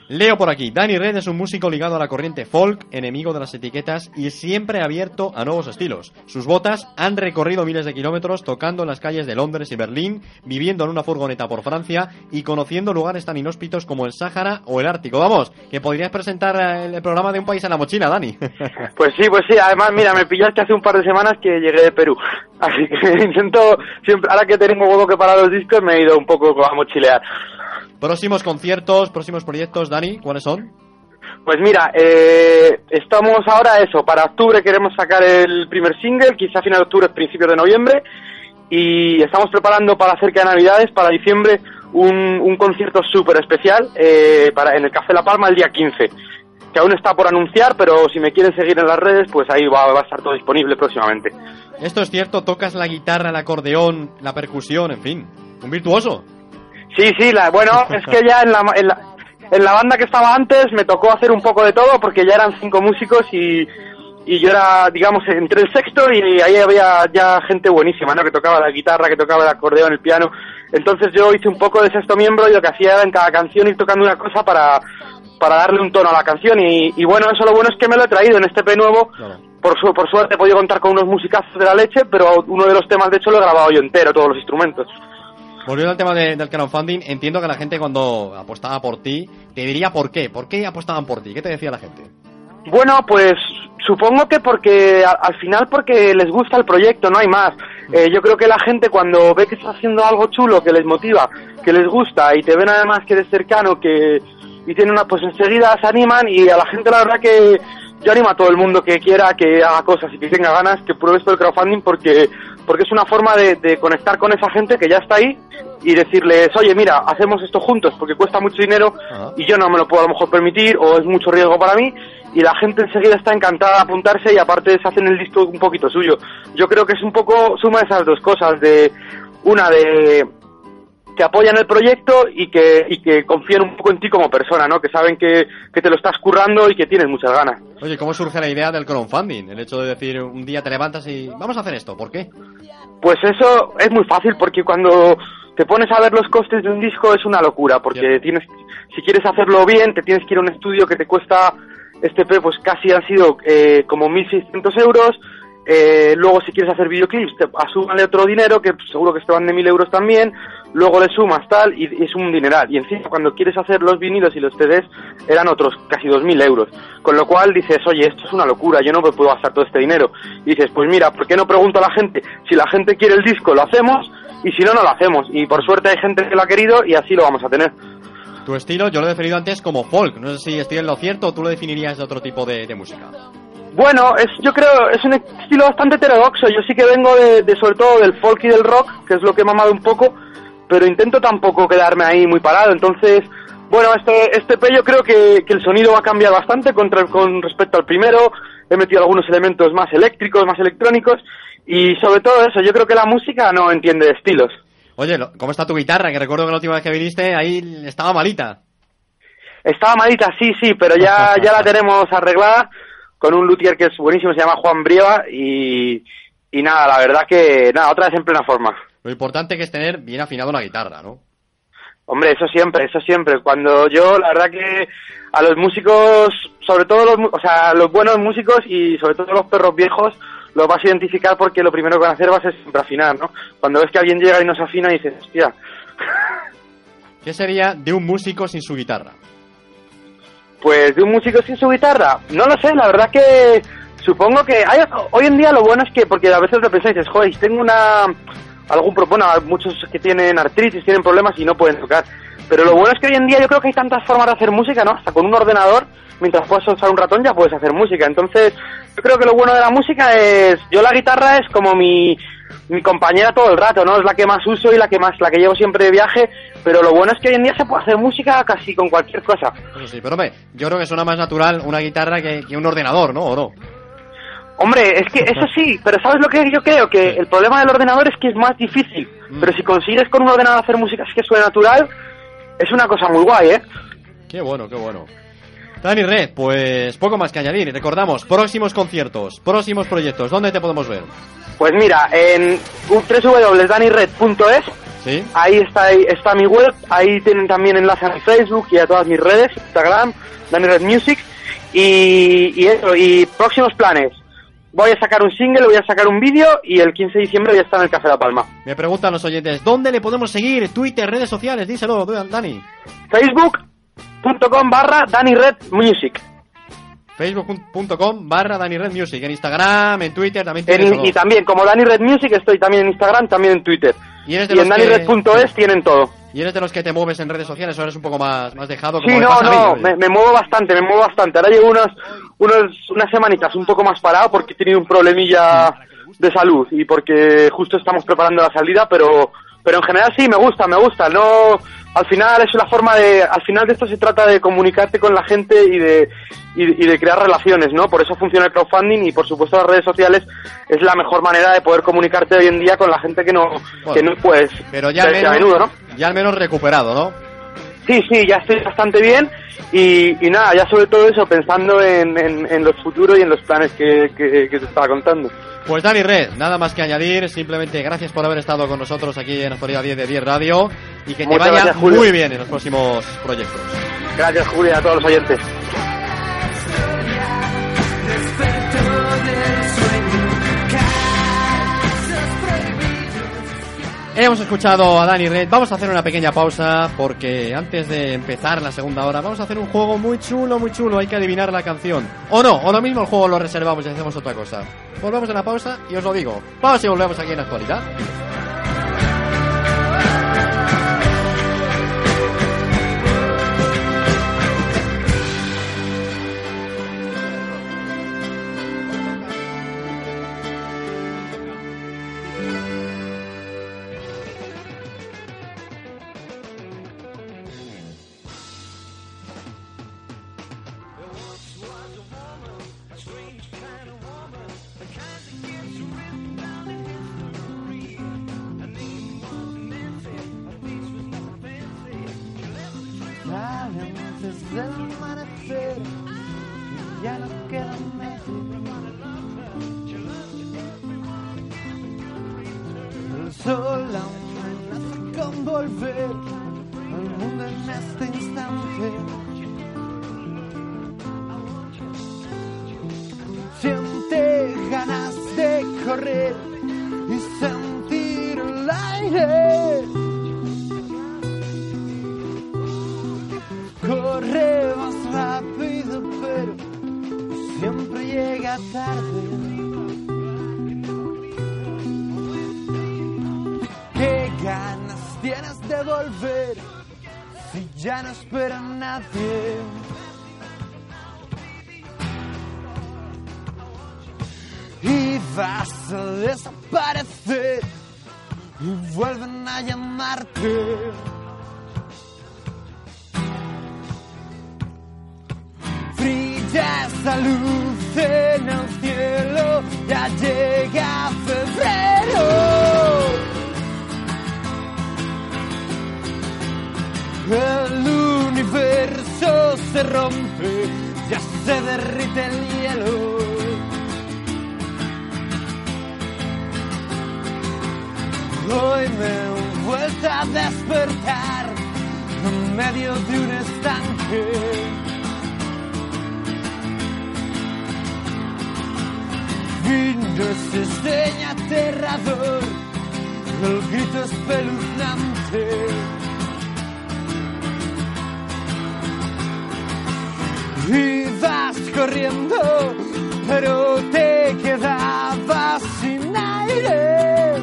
Leo por aquí, Dani Red es un músico ligado a la corriente folk, enemigo de las etiquetas y siempre abierto a nuevos estilos. Sus botas han recorrido miles de kilómetros tocando en las calles de Londres y Berlín, viviendo en una furgoneta por Francia y conociendo lugares tan inhóspitos como el Sáhara o el Ártico. Vamos, que podrías presentar eh, el programa de un país en la mochila, Dani. Pues sí, pues sí, además, mira, me pillaste hace un par de semanas que llegué de Perú. Así que intento, siempre, ahora que tengo huevo que para los discos, me he ido un poco a mochilear. Próximos conciertos, próximos proyectos, Dani, ¿cuáles son? Pues mira, eh, estamos ahora eso, para octubre queremos sacar el primer single, quizá a final de octubre, principios de noviembre, y estamos preparando para cerca de Navidades, para diciembre, un, un concierto súper especial eh, para, en el Café La Palma el día 15, que aún está por anunciar, pero si me quieren seguir en las redes, pues ahí va, va a estar todo disponible próximamente. Esto es cierto, tocas la guitarra, el acordeón, la percusión, en fin, un virtuoso. Sí, sí, la, bueno, es que ya en la, en, la, en la banda que estaba antes me tocó hacer un poco de todo porque ya eran cinco músicos y, y yo era, digamos, entre el sexto y ahí había ya gente buenísima, ¿no? Que tocaba la guitarra, que tocaba el acordeón, el piano. Entonces yo hice un poco de sexto miembro y lo que hacía era en cada canción ir tocando una cosa para, para darle un tono a la canción y, y bueno, eso lo bueno es que me lo he traído en este P nuevo. Por, su, por suerte he podido contar con unos musicazos de la leche, pero uno de los temas de hecho lo he grabado yo entero, todos los instrumentos. Volviendo al tema de- del crowdfunding, entiendo que la gente cuando apostaba por ti te diría por qué. ¿Por qué apostaban por ti? ¿Qué te decía la gente? Bueno, pues supongo que porque al final porque les gusta el proyecto, no hay más. Eh, yo creo que la gente cuando ve que estás haciendo algo chulo, que les motiva, que les gusta y te ven además que eres cercano, que y tienen una pues enseguida se animan y a la gente la verdad que yo animo a todo el mundo que quiera que haga cosas y que tenga ganas que pruebe esto del crowdfunding porque porque es una forma de, de conectar con esa gente que ya está ahí y decirles oye mira hacemos esto juntos porque cuesta mucho dinero y yo no me lo puedo a lo mejor permitir o es mucho riesgo para mí y la gente enseguida está encantada de apuntarse y aparte se hacen el disco un poquito suyo. Yo creo que es un poco suma de esas dos cosas, de una de, que apoyan el proyecto y que, y que confían un poco en ti como persona, ¿no? Que saben que, que te lo estás currando y que tienes muchas ganas. Oye, ¿cómo surge la idea del crowdfunding? El hecho de decir, un día te levantas y vamos a hacer esto, ¿por qué? Pues eso es muy fácil porque cuando te pones a ver los costes de un disco es una locura porque tienes si quieres hacerlo bien te tienes que ir a un estudio que te cuesta este P pues casi han sido eh, como 1.600 euros eh, luego si quieres hacer videoclips te asúmale otro dinero que seguro que te van de 1.000 euros también luego le sumas tal y, es un dineral. Y encima cuando quieres hacer los vinilos y los CDs eran otros casi 2.000 euros. Con lo cual dices oye esto es una locura yo no me puedo gastar todo este dinero y dices pues mira ¿por qué no pregunto a la gente si la gente quiere el disco lo hacemos y si no no lo hacemos y por suerte hay gente que lo ha querido y así lo vamos a tener. Tu estilo yo lo he definido antes como folk. No sé si estoy en lo cierto o tú lo definirías de otro tipo de música. Bueno, es, yo creo, es un estilo bastante heterodoxo. Yo sí que vengo de, de sobre todo del folk y del rock, que es lo que he mamado un poco, pero intento tampoco quedarme ahí muy parado. Entonces, bueno, este, este P yo creo que, que el sonido va a cambiar bastante contra, con respecto al primero. He metido algunos elementos más eléctricos, más electrónicos, y sobre todo eso, yo creo que la música no entiende de estilos. Oye, ¿cómo está tu guitarra? Que recuerdo que la última vez que viniste ahí estaba malita. Estaba malita, sí, sí, pero ya, ya la tenemos arreglada con un luthier que es buenísimo, se llama Juan Brieva, y, y nada, la verdad que, nada, otra vez en plena forma. Lo importante que es tener bien afinado la guitarra, ¿no? Hombre, eso siempre, eso siempre. Cuando yo, la verdad que a los músicos, sobre todo los, o sea, los buenos músicos y sobre todo los perros viejos, los vas a identificar porque lo primero que van a hacer va a ser siempre afinar, ¿no? Cuando ves que alguien llega y no se afina, dices, hostia, ¿Qué sería de un músico sin su guitarra? Pues de un músico sin su guitarra, no lo sé, la verdad que supongo que hay, hoy en día lo bueno es que, porque a veces lo pensáis, dices, joder, tengo una, algún, bueno, muchos que tienen artritis, tienen problemas y no pueden tocar, pero lo bueno es que hoy en día yo creo que hay tantas formas de hacer música, ¿no? Hasta con un ordenador, mientras puedas usar un ratón ya puedes hacer música, entonces yo creo que lo bueno de la música es, yo la guitarra es como mi, mi compañera todo el rato, ¿no? Es la que más uso y la que más, la que llevo siempre de viaje, pero lo bueno es que hoy en día se puede hacer música casi con cualquier cosa. Eso sí, pero hombre, yo creo que suena más natural una guitarra que, que un ordenador, ¿no? ¿O no? Hombre, es que eso sí, pero ¿sabes lo que yo creo? Que el problema del ordenador es que es más difícil. Mm. Pero si consigues con un ordenador hacer música así que suene natural, es una cosa muy guay, ¿eh? Qué bueno, qué bueno. Dani Red, pues poco más que añadir. Recordamos, próximos conciertos, próximos proyectos, ¿dónde te podemos ver? Pues mira, en www.danired.es, ¿Sí? ahí está, ahí está mi web, ahí tienen también enlace a mi Facebook y a todas mis redes, Instagram, Dani Red Music, y, y eso, y próximos planes. Voy a sacar un single, voy a sacar un vídeo y el 15 de diciembre voy a estar en el Café La Palma. Me preguntan los oyentes, ¿dónde le podemos seguir? Twitter, redes sociales, díselo, Dani. Facebook.com barra Dani Red Music. Facebook.com barra Dani Red Music. En Instagram, en Twitter, también tienes En- y también, como Dani Red Music, estoy también en Instagram, también en Twitter. Y eres de Y en que- danired.es tienen todo. ¿Y eres de los que te mueves en redes sociales o eres un poco más, más dejado? como Sí, no, pasa a mí, no, me, me muevo bastante, me muevo bastante. Ahora llevo unos, unos, unas semanitas un poco más parado porque he tenido un problemilla de salud y porque justo estamos preparando la salida, pero, pero en general sí, me gusta, me gusta. No, al final es una forma de, al final de esto se trata de comunicarte con la gente y de, y, y de crear relaciones, ¿no? Por eso funciona el crowdfunding y por supuesto las redes sociales es la mejor manera de poder comunicarte hoy en día con la gente que no, que no puedes Pero ya al menos, a menudo, ¿no? ya al menos recuperado, ¿no? Sí, sí, ya estoy bastante bien y, y nada, ya sobre todo eso, pensando en, en, en los futuros y en los planes que, que, que te estaba contando. Pues Dani Red, nada más que añadir, simplemente gracias por haber estado con nosotros aquí en Actualidad 10 de 10 Radio y que te vaya gracias, muy bien en los próximos proyectos. Gracias, Julia, a todos los oyentes. Hemos escuchado a Dani Red, vamos a hacer una pequeña pausa porque antes de empezar la segunda hora vamos a hacer un juego muy chulo, muy chulo, hay que adivinar la canción. O no, o lo mismo el juego lo reservamos y hacemos otra cosa. Volvemos a la pausa y os lo digo. Vamos y volvemos aquí en Actualidad. Corre más rápido, pero siempre llega tarde. ¿Qué ganas tienes de volver si ya no espera nadie? Y vas a desaparecer y vuelven a llamarte. Esa luz en el cielo, ya llega febrero. El universo se rompe, ya se derrite el hielo. Hoy me he vuelto a despertar en medio de un estanque. Vino ese sueño aterrador, el grito espeluznante. Y vas corriendo, pero te quedabas sin aire.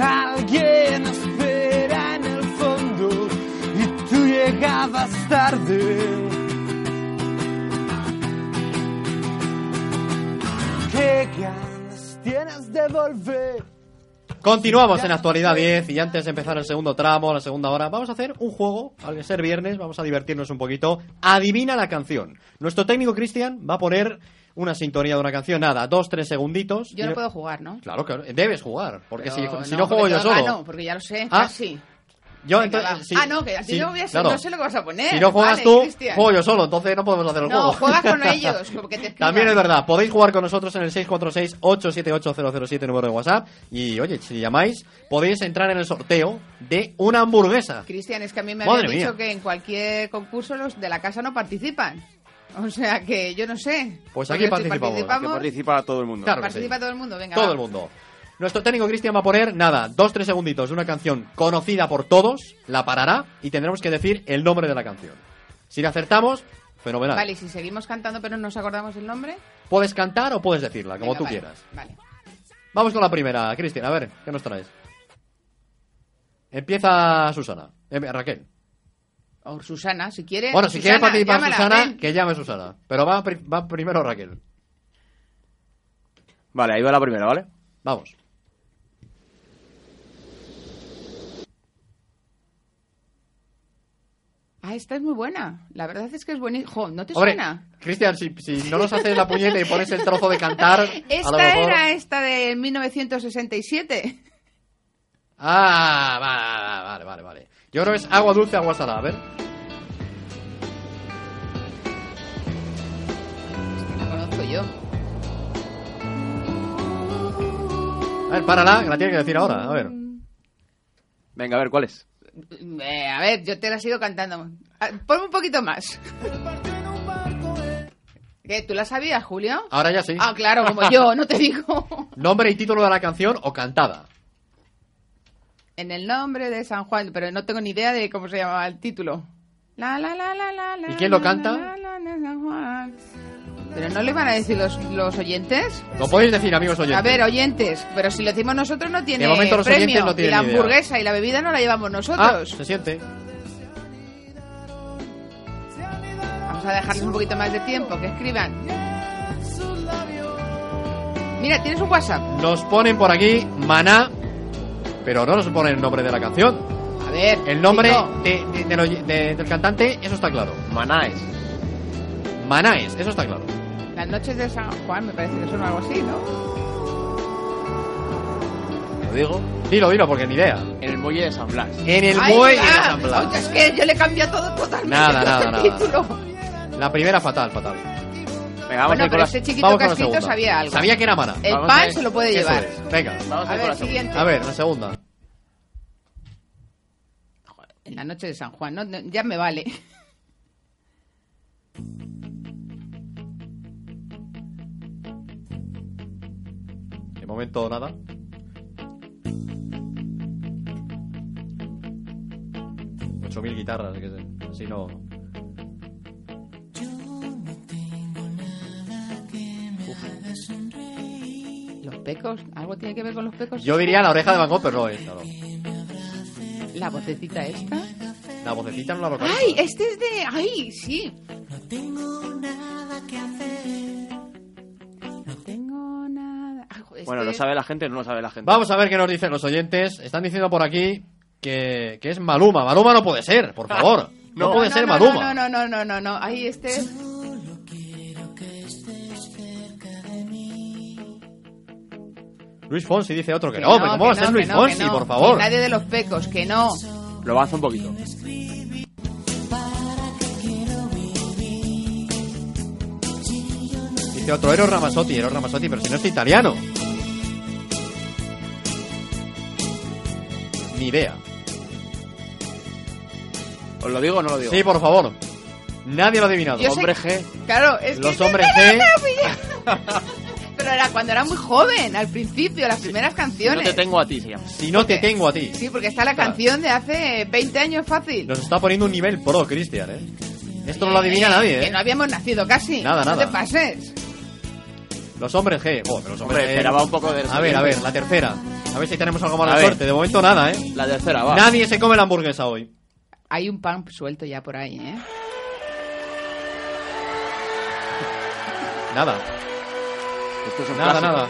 Alguien espera en el fondo y tú llegabas tarde. ¿Qué ganas tienes de volver? Continuamos en actualidad 10 y antes de empezar el segundo tramo, la segunda hora, vamos a hacer un juego, al ser viernes, vamos a divertirnos un poquito. Adivina la canción. Nuestro técnico Cristian va a poner una sintonía de una canción, nada, dos, tres segunditos. Yo no puedo jugar, ¿no? Claro, claro, debes jugar, porque si, Pero si no, juego yo solo. gano, porque ya lo sé, Ah, casi. Yo Venga, entonces, sí, ah, no, que así sí, no voy a claro. no sé lo que vas a poner. Si no juegas Vale, tú, Cristian. juego yo solo, entonces no podemos hacer el No, juego. juegas con ellos, porque te También es verdad, podéis jugar con nosotros en el 646-878-007 número de WhatsApp. Y oye, si llamáis, podéis entrar en el sorteo de una hamburguesa. Cristian, es que a mí me habían dicho mía. que en cualquier concurso los de la casa no participan. O sea que yo no sé. Pues aquí participamos. participamos, participa todo el mundo. Claro que sí. participa todo el mundo, venga. Todo va. el mundo. Nuestro técnico Cristian va a poner, nada, dos, tres segunditos de una canción conocida por todos, la parará y tendremos que decir el nombre de la canción. Si la acertamos, fenomenal. Vale, y si seguimos cantando pero no nos acordamos del nombre. Puedes cantar o puedes decirla, como Venga, tú vale, quieras. Vale. Vamos con la primera, Cristian, a ver, ¿qué nos traes? Empieza Susana, Eh, Raquel. O Susana, si quiere. Bueno, si quiere Susana, participar llámala, Susana, ven. que llame Susana. Pero va primero Raquel. Vale, ahí va la primera, ¿vale? Vamos. Ah, esta es muy buena. La verdad es que es buenísima. Jo, ¿no te Hombre, suena? Cristian, si, si no nos haces la puñeta y pones el trozo de cantar, a lo Esta mejor... era esta de 1967. Ah, vale, vale, vale, vale. Yo creo que es agua dulce, agua salada, a ver. La conozco yo. A ver, párala, que la tiene que decir ahora, a ver. Venga, a ver, ¿cuál es? Eh, a ver, yo te la sigo cantando. Ah, Ponme un poquito más. ¿Qué? ¿Tú la sabías, Julio? Ahora ya sí. Ah, claro, como yo, no te digo. Nombre y título de la canción o cantada. En el nombre de San Juan, pero no tengo ni idea de cómo se llamaba el título. La, la, la, la, la, ¿Y quién lo canta? la, la, la, San Juan. ¿Pero no le van a decir los, los oyentes? Lo podéis decir, amigos oyentes. A ver, oyentes, pero si lo decimos nosotros no tiene De momento los premio. oyentes no y tienen la ni idea. hamburguesa y la bebida no la llevamos Ah, nosotros. se siente. Vamos a dejarles un poquito más de tiempo, que escriban. Mira, tienes un WhatsApp. Nos ponen por aquí Maná, pero no nos ponen el nombre de la canción. A ver. El nombre chico, de- de- del oy- de- del cantante, eso está claro. Manáes. Manáes, eso está claro. Las noches de San Juan me parece que son algo así, ¿no? Lo digo. Dilo, dilo, porque ni idea. En el muelle de San Blas. En el Ay, muelle de. San Blas. Oye, Es que yo le cambio todo totalmente. Nada, nada, el nada. título. La primera fatal, fatal. Venga, vamos Bueno, a ir con pero la... ese chiquito Vamos que con ha la escrito segunda. sabía algo. Sabía que era mana. El Vamos pan se lo puede llevar. es. Venga. Vamos a A ir con ver, la siguiente. A ver, la segunda. En la noche de San Juan, ¿no? No, Ya me vale. De momento nada. Ocho mil guitarras, que sé. Así no. Los pecos, ¿algo tiene que ver con los pecos? Yo diría la oreja de Van Gogh, pero no esta, no. La vocecita esta. La vocecita no la recuerdo. ¡Ay! Este es de. ¡Ay! Sí. No tengo nada que hacer. Bueno, ¿lo sabe la gente o no lo sabe la gente? Vamos a ver qué nos dicen los oyentes. Están diciendo por aquí que, que es Maluma. Maluma no puede ser, por favor. No, puede ser no, Maluma. No, no, no, no, no, no. Ahí este. es- Luis Fonsi dice otro que, que no. Hombre, ¿cómo va a ser no, Luis no, Fonsi, no. por favor? Que nadie de los pecos, que no. Lo avanza un poquito. Dice otro Eros Ramazzotti, Eros Ramazzotti, pero si no es italiano. Ni idea. ¿Os lo digo o no lo digo? Sí, por favor. Nadie lo ha adivinado. Yo sé- Hombre G. Claro, es que. Los hombres G. Pero era cuando era muy joven, al principio, las primeras No canciones. te tengo a ti, se llama. Si no te tengo a ti. Sí, porque está la Claro. canción de hace 20 años fácil. Nos está poniendo un nivel pro, Cristian, ¿eh? Esto no lo adivina Eh, nadie, Que ¿eh? no habíamos nacido casi. Nada, no nada. te pases. Los hombres G. Oh, pero los hombres Hombre, G. esperaba un poco de... A ver, a ver, la tercera. A ver si tenemos algo más A de ver. suerte. De momento nada, ¿eh? La tercera, va. Nadie se come la hamburguesa hoy. Hay un pan suelto ya por ahí, ¿eh? Nada, Esto es un nada, clásico. nada.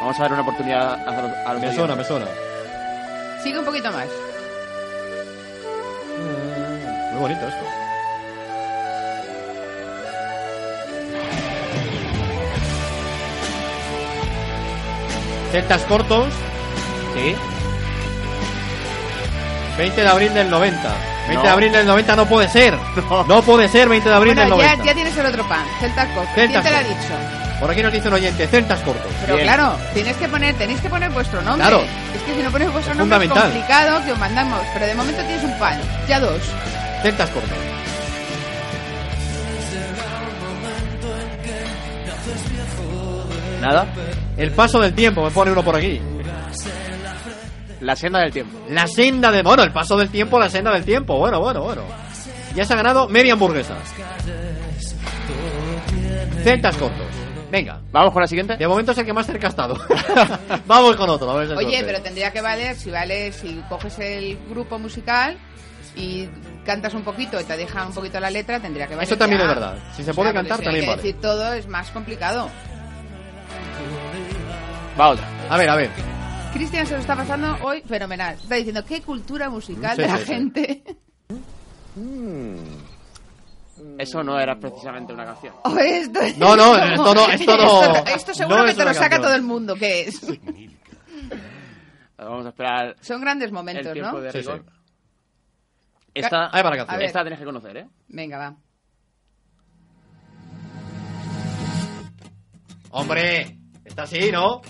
Vamos a dar una oportunidad a los, a los Me suena, me suena. Sigue un poquito más. Muy bonito esto. Celtas cortos, Sí. 20 de abril del 90. 20 No. de abril del 90 no puede ser. No. No puede ser 20 de abril Bueno, del ya, 90. ya tienes el otro pan. Celtas cortos. ¿Quién Celtas te lo ha dicho? Por aquí nos dice un oyente, celtas cortos. Pero Bien. claro, tienes que poner, tenéis que poner vuestro nombre. Claro. Es que si no ponéis vuestro Es nombre es complicado que os mandamos. Pero de momento tienes un pan. Ya dos. Celtas cortos. Nada. El paso del tiempo, me pone uno por aquí. La senda del tiempo. La senda de... Bueno, el paso del tiempo, la senda del tiempo. Bueno, bueno, bueno. Ya se ha ganado media hamburguesa. Celtas cortos. Venga. Vamos con la siguiente. De momento es el que más cerca ha estado. Vamos con otro. A ver si hay Oye, suerte. pero tendría que valer, si vale, si coges el grupo musical y cantas un poquito y te deja un poquito la letra, tendría que valer. Eso también ya. es verdad. Si se puede cantar, si también vale. decir todo es más complicado. Va otra. A ver, a ver. Cristian se lo está pasando hoy fenomenal. Está diciendo qué cultura musical Sí, de la sí, gente. Eso no era precisamente una canción. O esto es- No, no, esto no- esto no- Esto, esto seguro no que es te lo saca canción. todo el mundo. ¿Qué es? Vamos a esperar Son grandes el momentos, tiempo ¿no? de Sí, rigor. sí. Esta, Hay para canción. A ver. esta tenés que conocer, ¿eh? Venga, va. Hombre, está así, ¿no?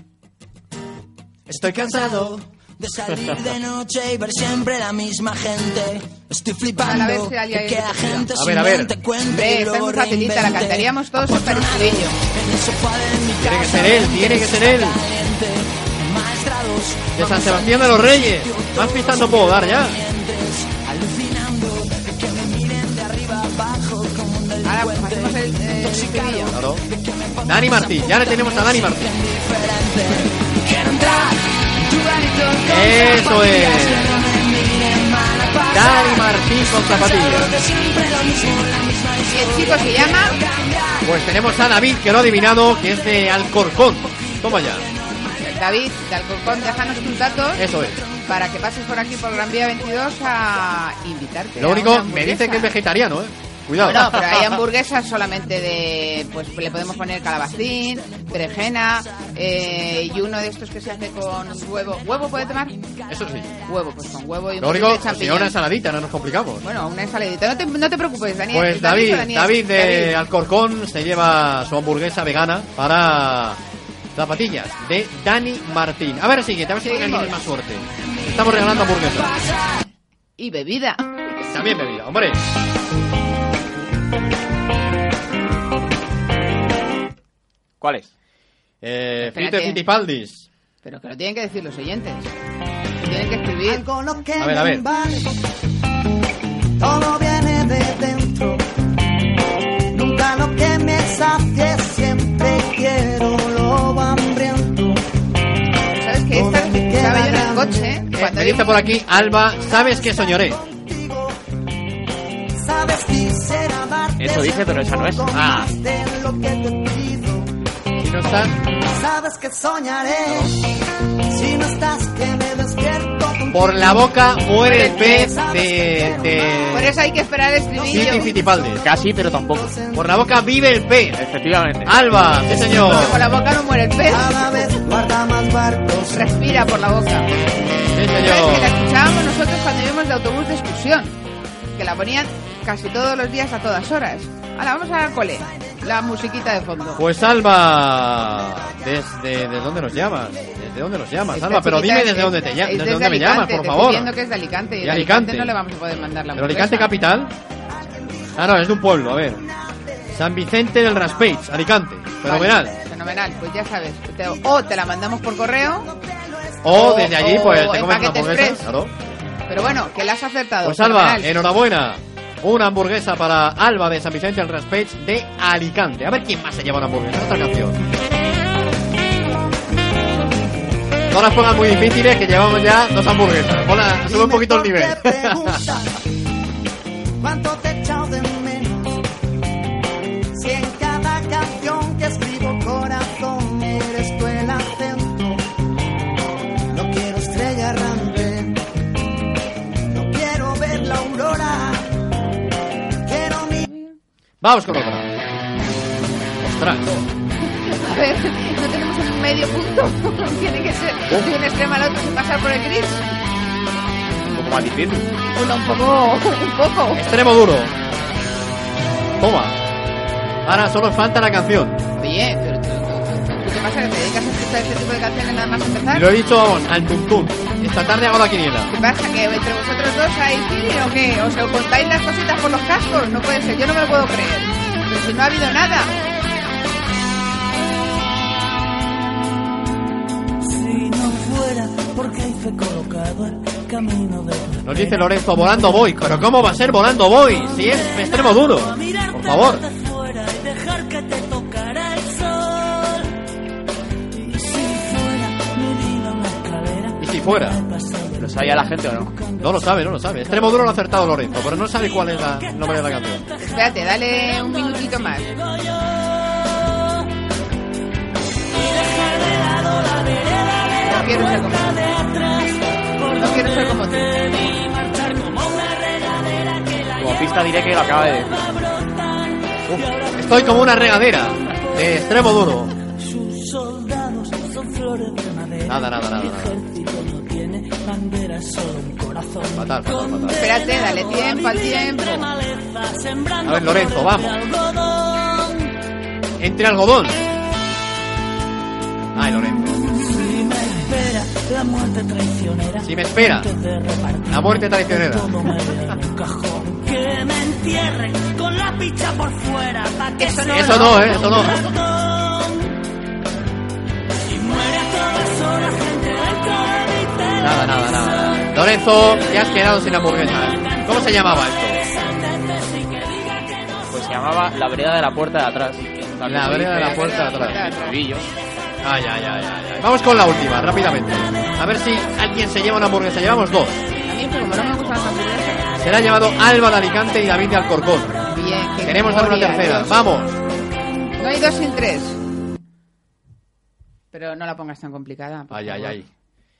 Estoy cansado de salir de noche y ver siempre la misma gente. Estoy flipando A ver si que la gente A ver, a ver. simplemente cuente esta es luego muy facilita, la cantaríamos todos el de mi Tiene que ser él, tiene que ser él. De San Sebastián de los Reyes. Más pistas no puedo dar ya. Ahora pues, hacemos el, eh, el estribillo. Claro. Dani Martín, ya le tenemos a Dani Martín. A pasar. Dani Martín con zapatillas. Y el chico se llama Pues tenemos a David, que lo ha adivinado, que es de Alcorcón. Toma ya. David de Alcorcón. Déjanos tus datos Eso es. para que pases por aquí por Gran Vía 22 a invitarte. Lo único, me dicen que es vegetariano, ¿eh? Cuidado. No, pero hay hamburguesas solamente de. Pues le podemos poner calabacín, berenjena eh, y uno de estos que se hace con huevo. ¿Huevo puede tomar? Eso sí. Huevo, pues con huevo y un Lo único, poquito de si champiñón. una ensaladita, no nos complicamos. Bueno, una ensaladita. No te, no te preocupes, Daniel. Pues David, David de Alcorcón se lleva su hamburguesa vegana para zapatillas de Dani Martín. A ver, siguiente, a ver si alguien tiene más suerte. Estamos regalando hamburguesas. Y bebida. También bebida, hombre. ¿Cuál es? Eh, Espérate. Fito Fitipaldis. Pero que lo tienen que decir los oyentes. Que tienen que escribir. A ver, a ver. Todo viene de dentro. Nunca lo que me sacie, siempre quiero lo hambriento. ¿Sabes que esta que estaba yo en el coche? Eh, me dice por aquí, Alba, ¿sabes qué soñaré? Sabes, quisiera darte Eso dice, pero esa no es. Ah, si no estás... Sabes que soñaré. Si no estás, que me despierto. Por la boca muere el pez de... Por de... eso hay que esperar el estribillo. Fiti Fitipaldis. Casi, pero tampoco. Por la boca vive el pez. Efectivamente. Alba, sí señor. Porque por la boca no muere el pez. Cada vez guarda más barcos. Respira por la boca. Sí ¿Sabes que la señor. escuchábamos nosotros cuando íbamos de autobús de excursión? Que la ponían casi todos los días a todas horas. Ahora vamos a la cole. La musiquita de fondo. Pues Alba, ¿desde de dónde nos llamas? ¿Desde dónde nos llamas, Esta Alba? Pero dime es- desde dónde te llamas, desde desde dónde me llamas, por te favor. Estoy que es de Alicante. Y ¿De de Alicante? Alicante? no le vamos a poder mandar la ¿Pero Alicante capital? Ah, no, es de un pueblo, a ver. San Vicente del Raspeix, Alicante. Fenomenal. Vale, fenomenal, pues ya sabes. O te la mandamos por correo, O O- desde allí, pues te comes una. Claro. pero bueno, que la has acertado. Pues Alba, fenomenal. enhorabuena. Una hamburguesa para Alba de San Vicente del Raspeix de Alicante. A ver quién más se lleva una hamburguesa. Otra canción. No las pongas muy difíciles, que llevamos ya dos hamburguesas. Ponla, sube un poquito el nivel. ¿Cuánto te Vamos con otra. Ostras. A ver, no tenemos un medio punto. Tiene que ser de un extremo al otro sin pasar por el gris. Un poco más difícil. Bueno, un poco, un poco. Extremo duro. Toma. Ahora solo falta la canción. Oye, te dedicas a escuchar este tipo de canciones nada más empezar? Y lo he dicho, vamos, al tuntún. Esta tarde hago la quiniela. ¿Qué pasa? ¿Que entre vosotros dos hay feeling o qué? ¿O se os contáis las cositas por los cascos? No puede ser, yo no me lo puedo creer. Pero si no ha habido nada. Si no fuera porque hay fe colocado el camino de Nos dice Lorenzo, volando voy. Pero ¿cómo va a ser volando voy? Si es extremo duro. Por favor. Fuera? ¿Lo sabía la gente o no? No lo sabe, no lo sabe. Extremo duro lo ha acertado Lorenzo, pero no sabe cuál es la- el nombre de la canción. Espérate, dale un minutito más. No quiero ser como tú. No quiero ser como tú. Como pista diré que lo acaba de decir. Estoy como una regadera de extremo duro. Nada, nada, nada. Bandera, es solo un corazón. Fatal, fatal, fatal. Espérate, dale tiempo al tiempo. A ver, Lorenzo, vamos. Entre algodón. Ay, Lorenzo. Si me espera la muerte traicionera. Si me espera antes de repartir la muerte traicionera. todo me vea en un cajón. Que me entierren con la picha por fuera. Pa que Eso no, Eso no, eh, eso no. Nada, nada, nada. Lorenzo, te has quedado sin hamburguesa. ¿Cómo se llamaba esto? Pues se llamaba La vereda de la puerta de atrás. La vereda de la puerta de atrás. Estribillo. Ay, ay, ay, ay, ay. Vamos con la última, rápidamente. A ver si alguien se lleva una hamburguesa. Llevamos dos. A mí, como no me gustan las hamburguesas. Se la ha llevado Alba de Alicante y David de Alcorcón. Bien, Queremos dar una tercera. Dios. Vamos. No hay dos sin tres. Pero no la pongas tan complicada. Ay, ay, ay.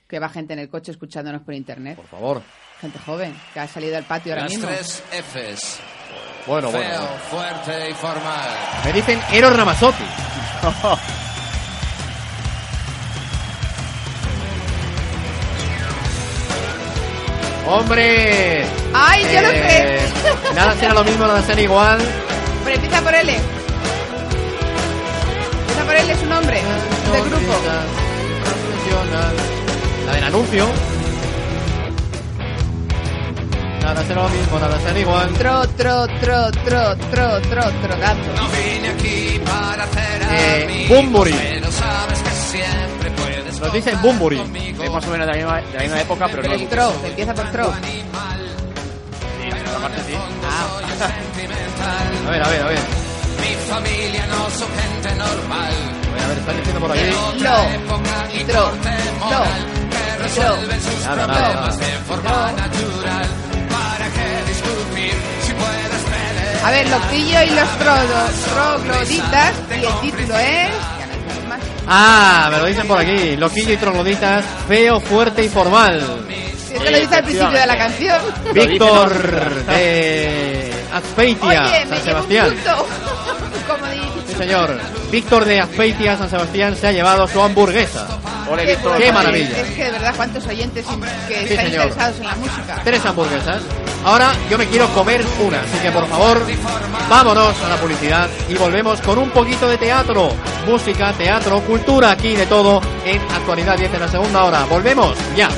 Que va gente en el coche escuchándonos por internet. Por favor. Gente joven que ha salido al patio ahora Las mismo. tres Fs. Bueno, bueno. Feo, fuerte y formal. Me dicen Eros Ramazzotti. ¡Hombre! ¡Ay, yo lo Eh, sé! Nada será lo mismo, nada será igual. Pero empieza por L. Empieza por L, es un nombre del grupo. La del anuncio. Nada será lo mismo, nada será igual. Tro, tro, tro, tro, tro, tro, trogato. No vine aquí para hacer Eh, amigos, Bumburi. pero sabes que siempre puedes Nos dicen Bumburi. Es más o menos de la misma, de la misma época, pero no. tro, empieza por tro. Sí, esta parte sí. A ver, a ver, a ver. Mi familia no son gente normal. A ver, a ver, están diciendo por aquí. Y tro, tro, Nada, nada, nada. de forma natural. ¿Para qué discutir si puedes pelear? A ver, Loquillo y los trodos, trogloditas, y el título es... Ah, me lo dicen por aquí. Loquillo y trogloditas, feo, fuerte y formal. Es que lo dice al principio de la canción. Víctor de Azpeitia, Oye, me San Sebastián. punto. Como dice. Señor. Víctor de Azpeitia, San Sebastián, se ha llevado su hamburguesa. Ole, Qué Víctor. ¡Qué maravilla! Es que de verdad, cuántos oyentes que Sí, están señor. interesados en la música. Tres hamburguesas. Ahora yo me quiero comer una, así que por favor, vámonos a la publicidad y volvemos con un poquito de teatro, música, teatro, cultura, aquí de todo en Actualidad 10 en la segunda hora. Volvemos ya.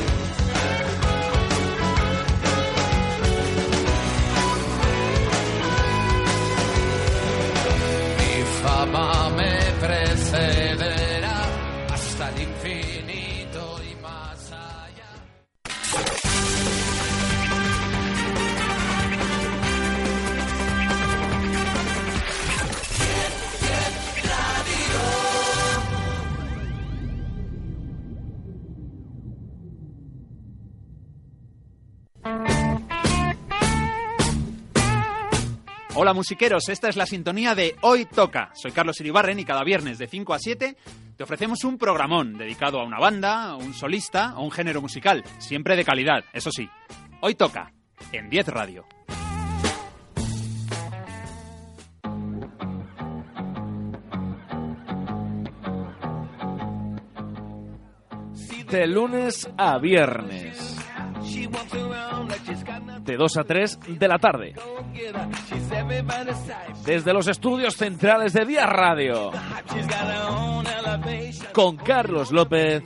Hola musiqueros, esta es la sintonía de Hoy Toca. Soy Carlos Iribarren y cada viernes de 5 a 7 te ofrecemos un programón dedicado a una banda, un solista o un género musical, siempre de calidad, eso sí. Hoy Toca, en 10 Radio. De lunes a viernes. De 2 a 3 de la tarde. Desde los estudios centrales de Día Radio. Con Carlos López.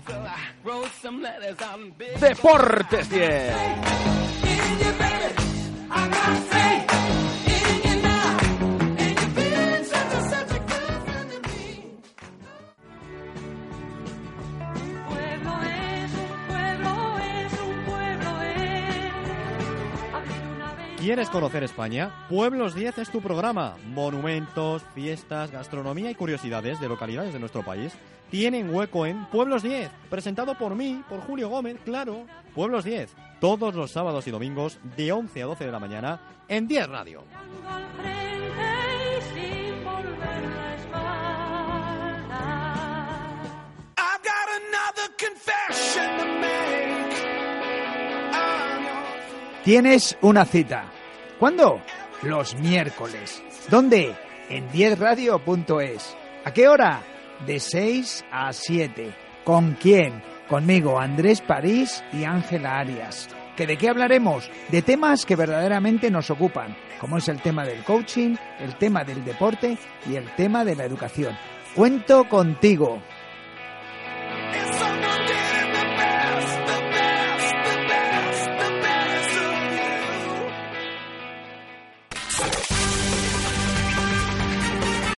Deportes 10. ¿Quieres conocer España? Pueblos 10 es tu programa. Monumentos, fiestas, gastronomía y curiosidades de localidades de nuestro país tienen hueco en Pueblos 10, presentado por mí, por Julio Gómez, claro. Pueblos 10, todos los sábados y domingos de 11 a 12 de la mañana en 10 Radio. Tienes una cita. ¿Cuándo? Los miércoles. ¿Dónde? En 10radio.es. ¿A qué hora? De 6 a 7. ¿Con quién? Conmigo, Andrés París y Ángela Arias. ¿Que ¿De qué hablaremos? De temas que verdaderamente nos ocupan, como es el tema del coaching, el tema del deporte y el tema de la educación. Cuento contigo.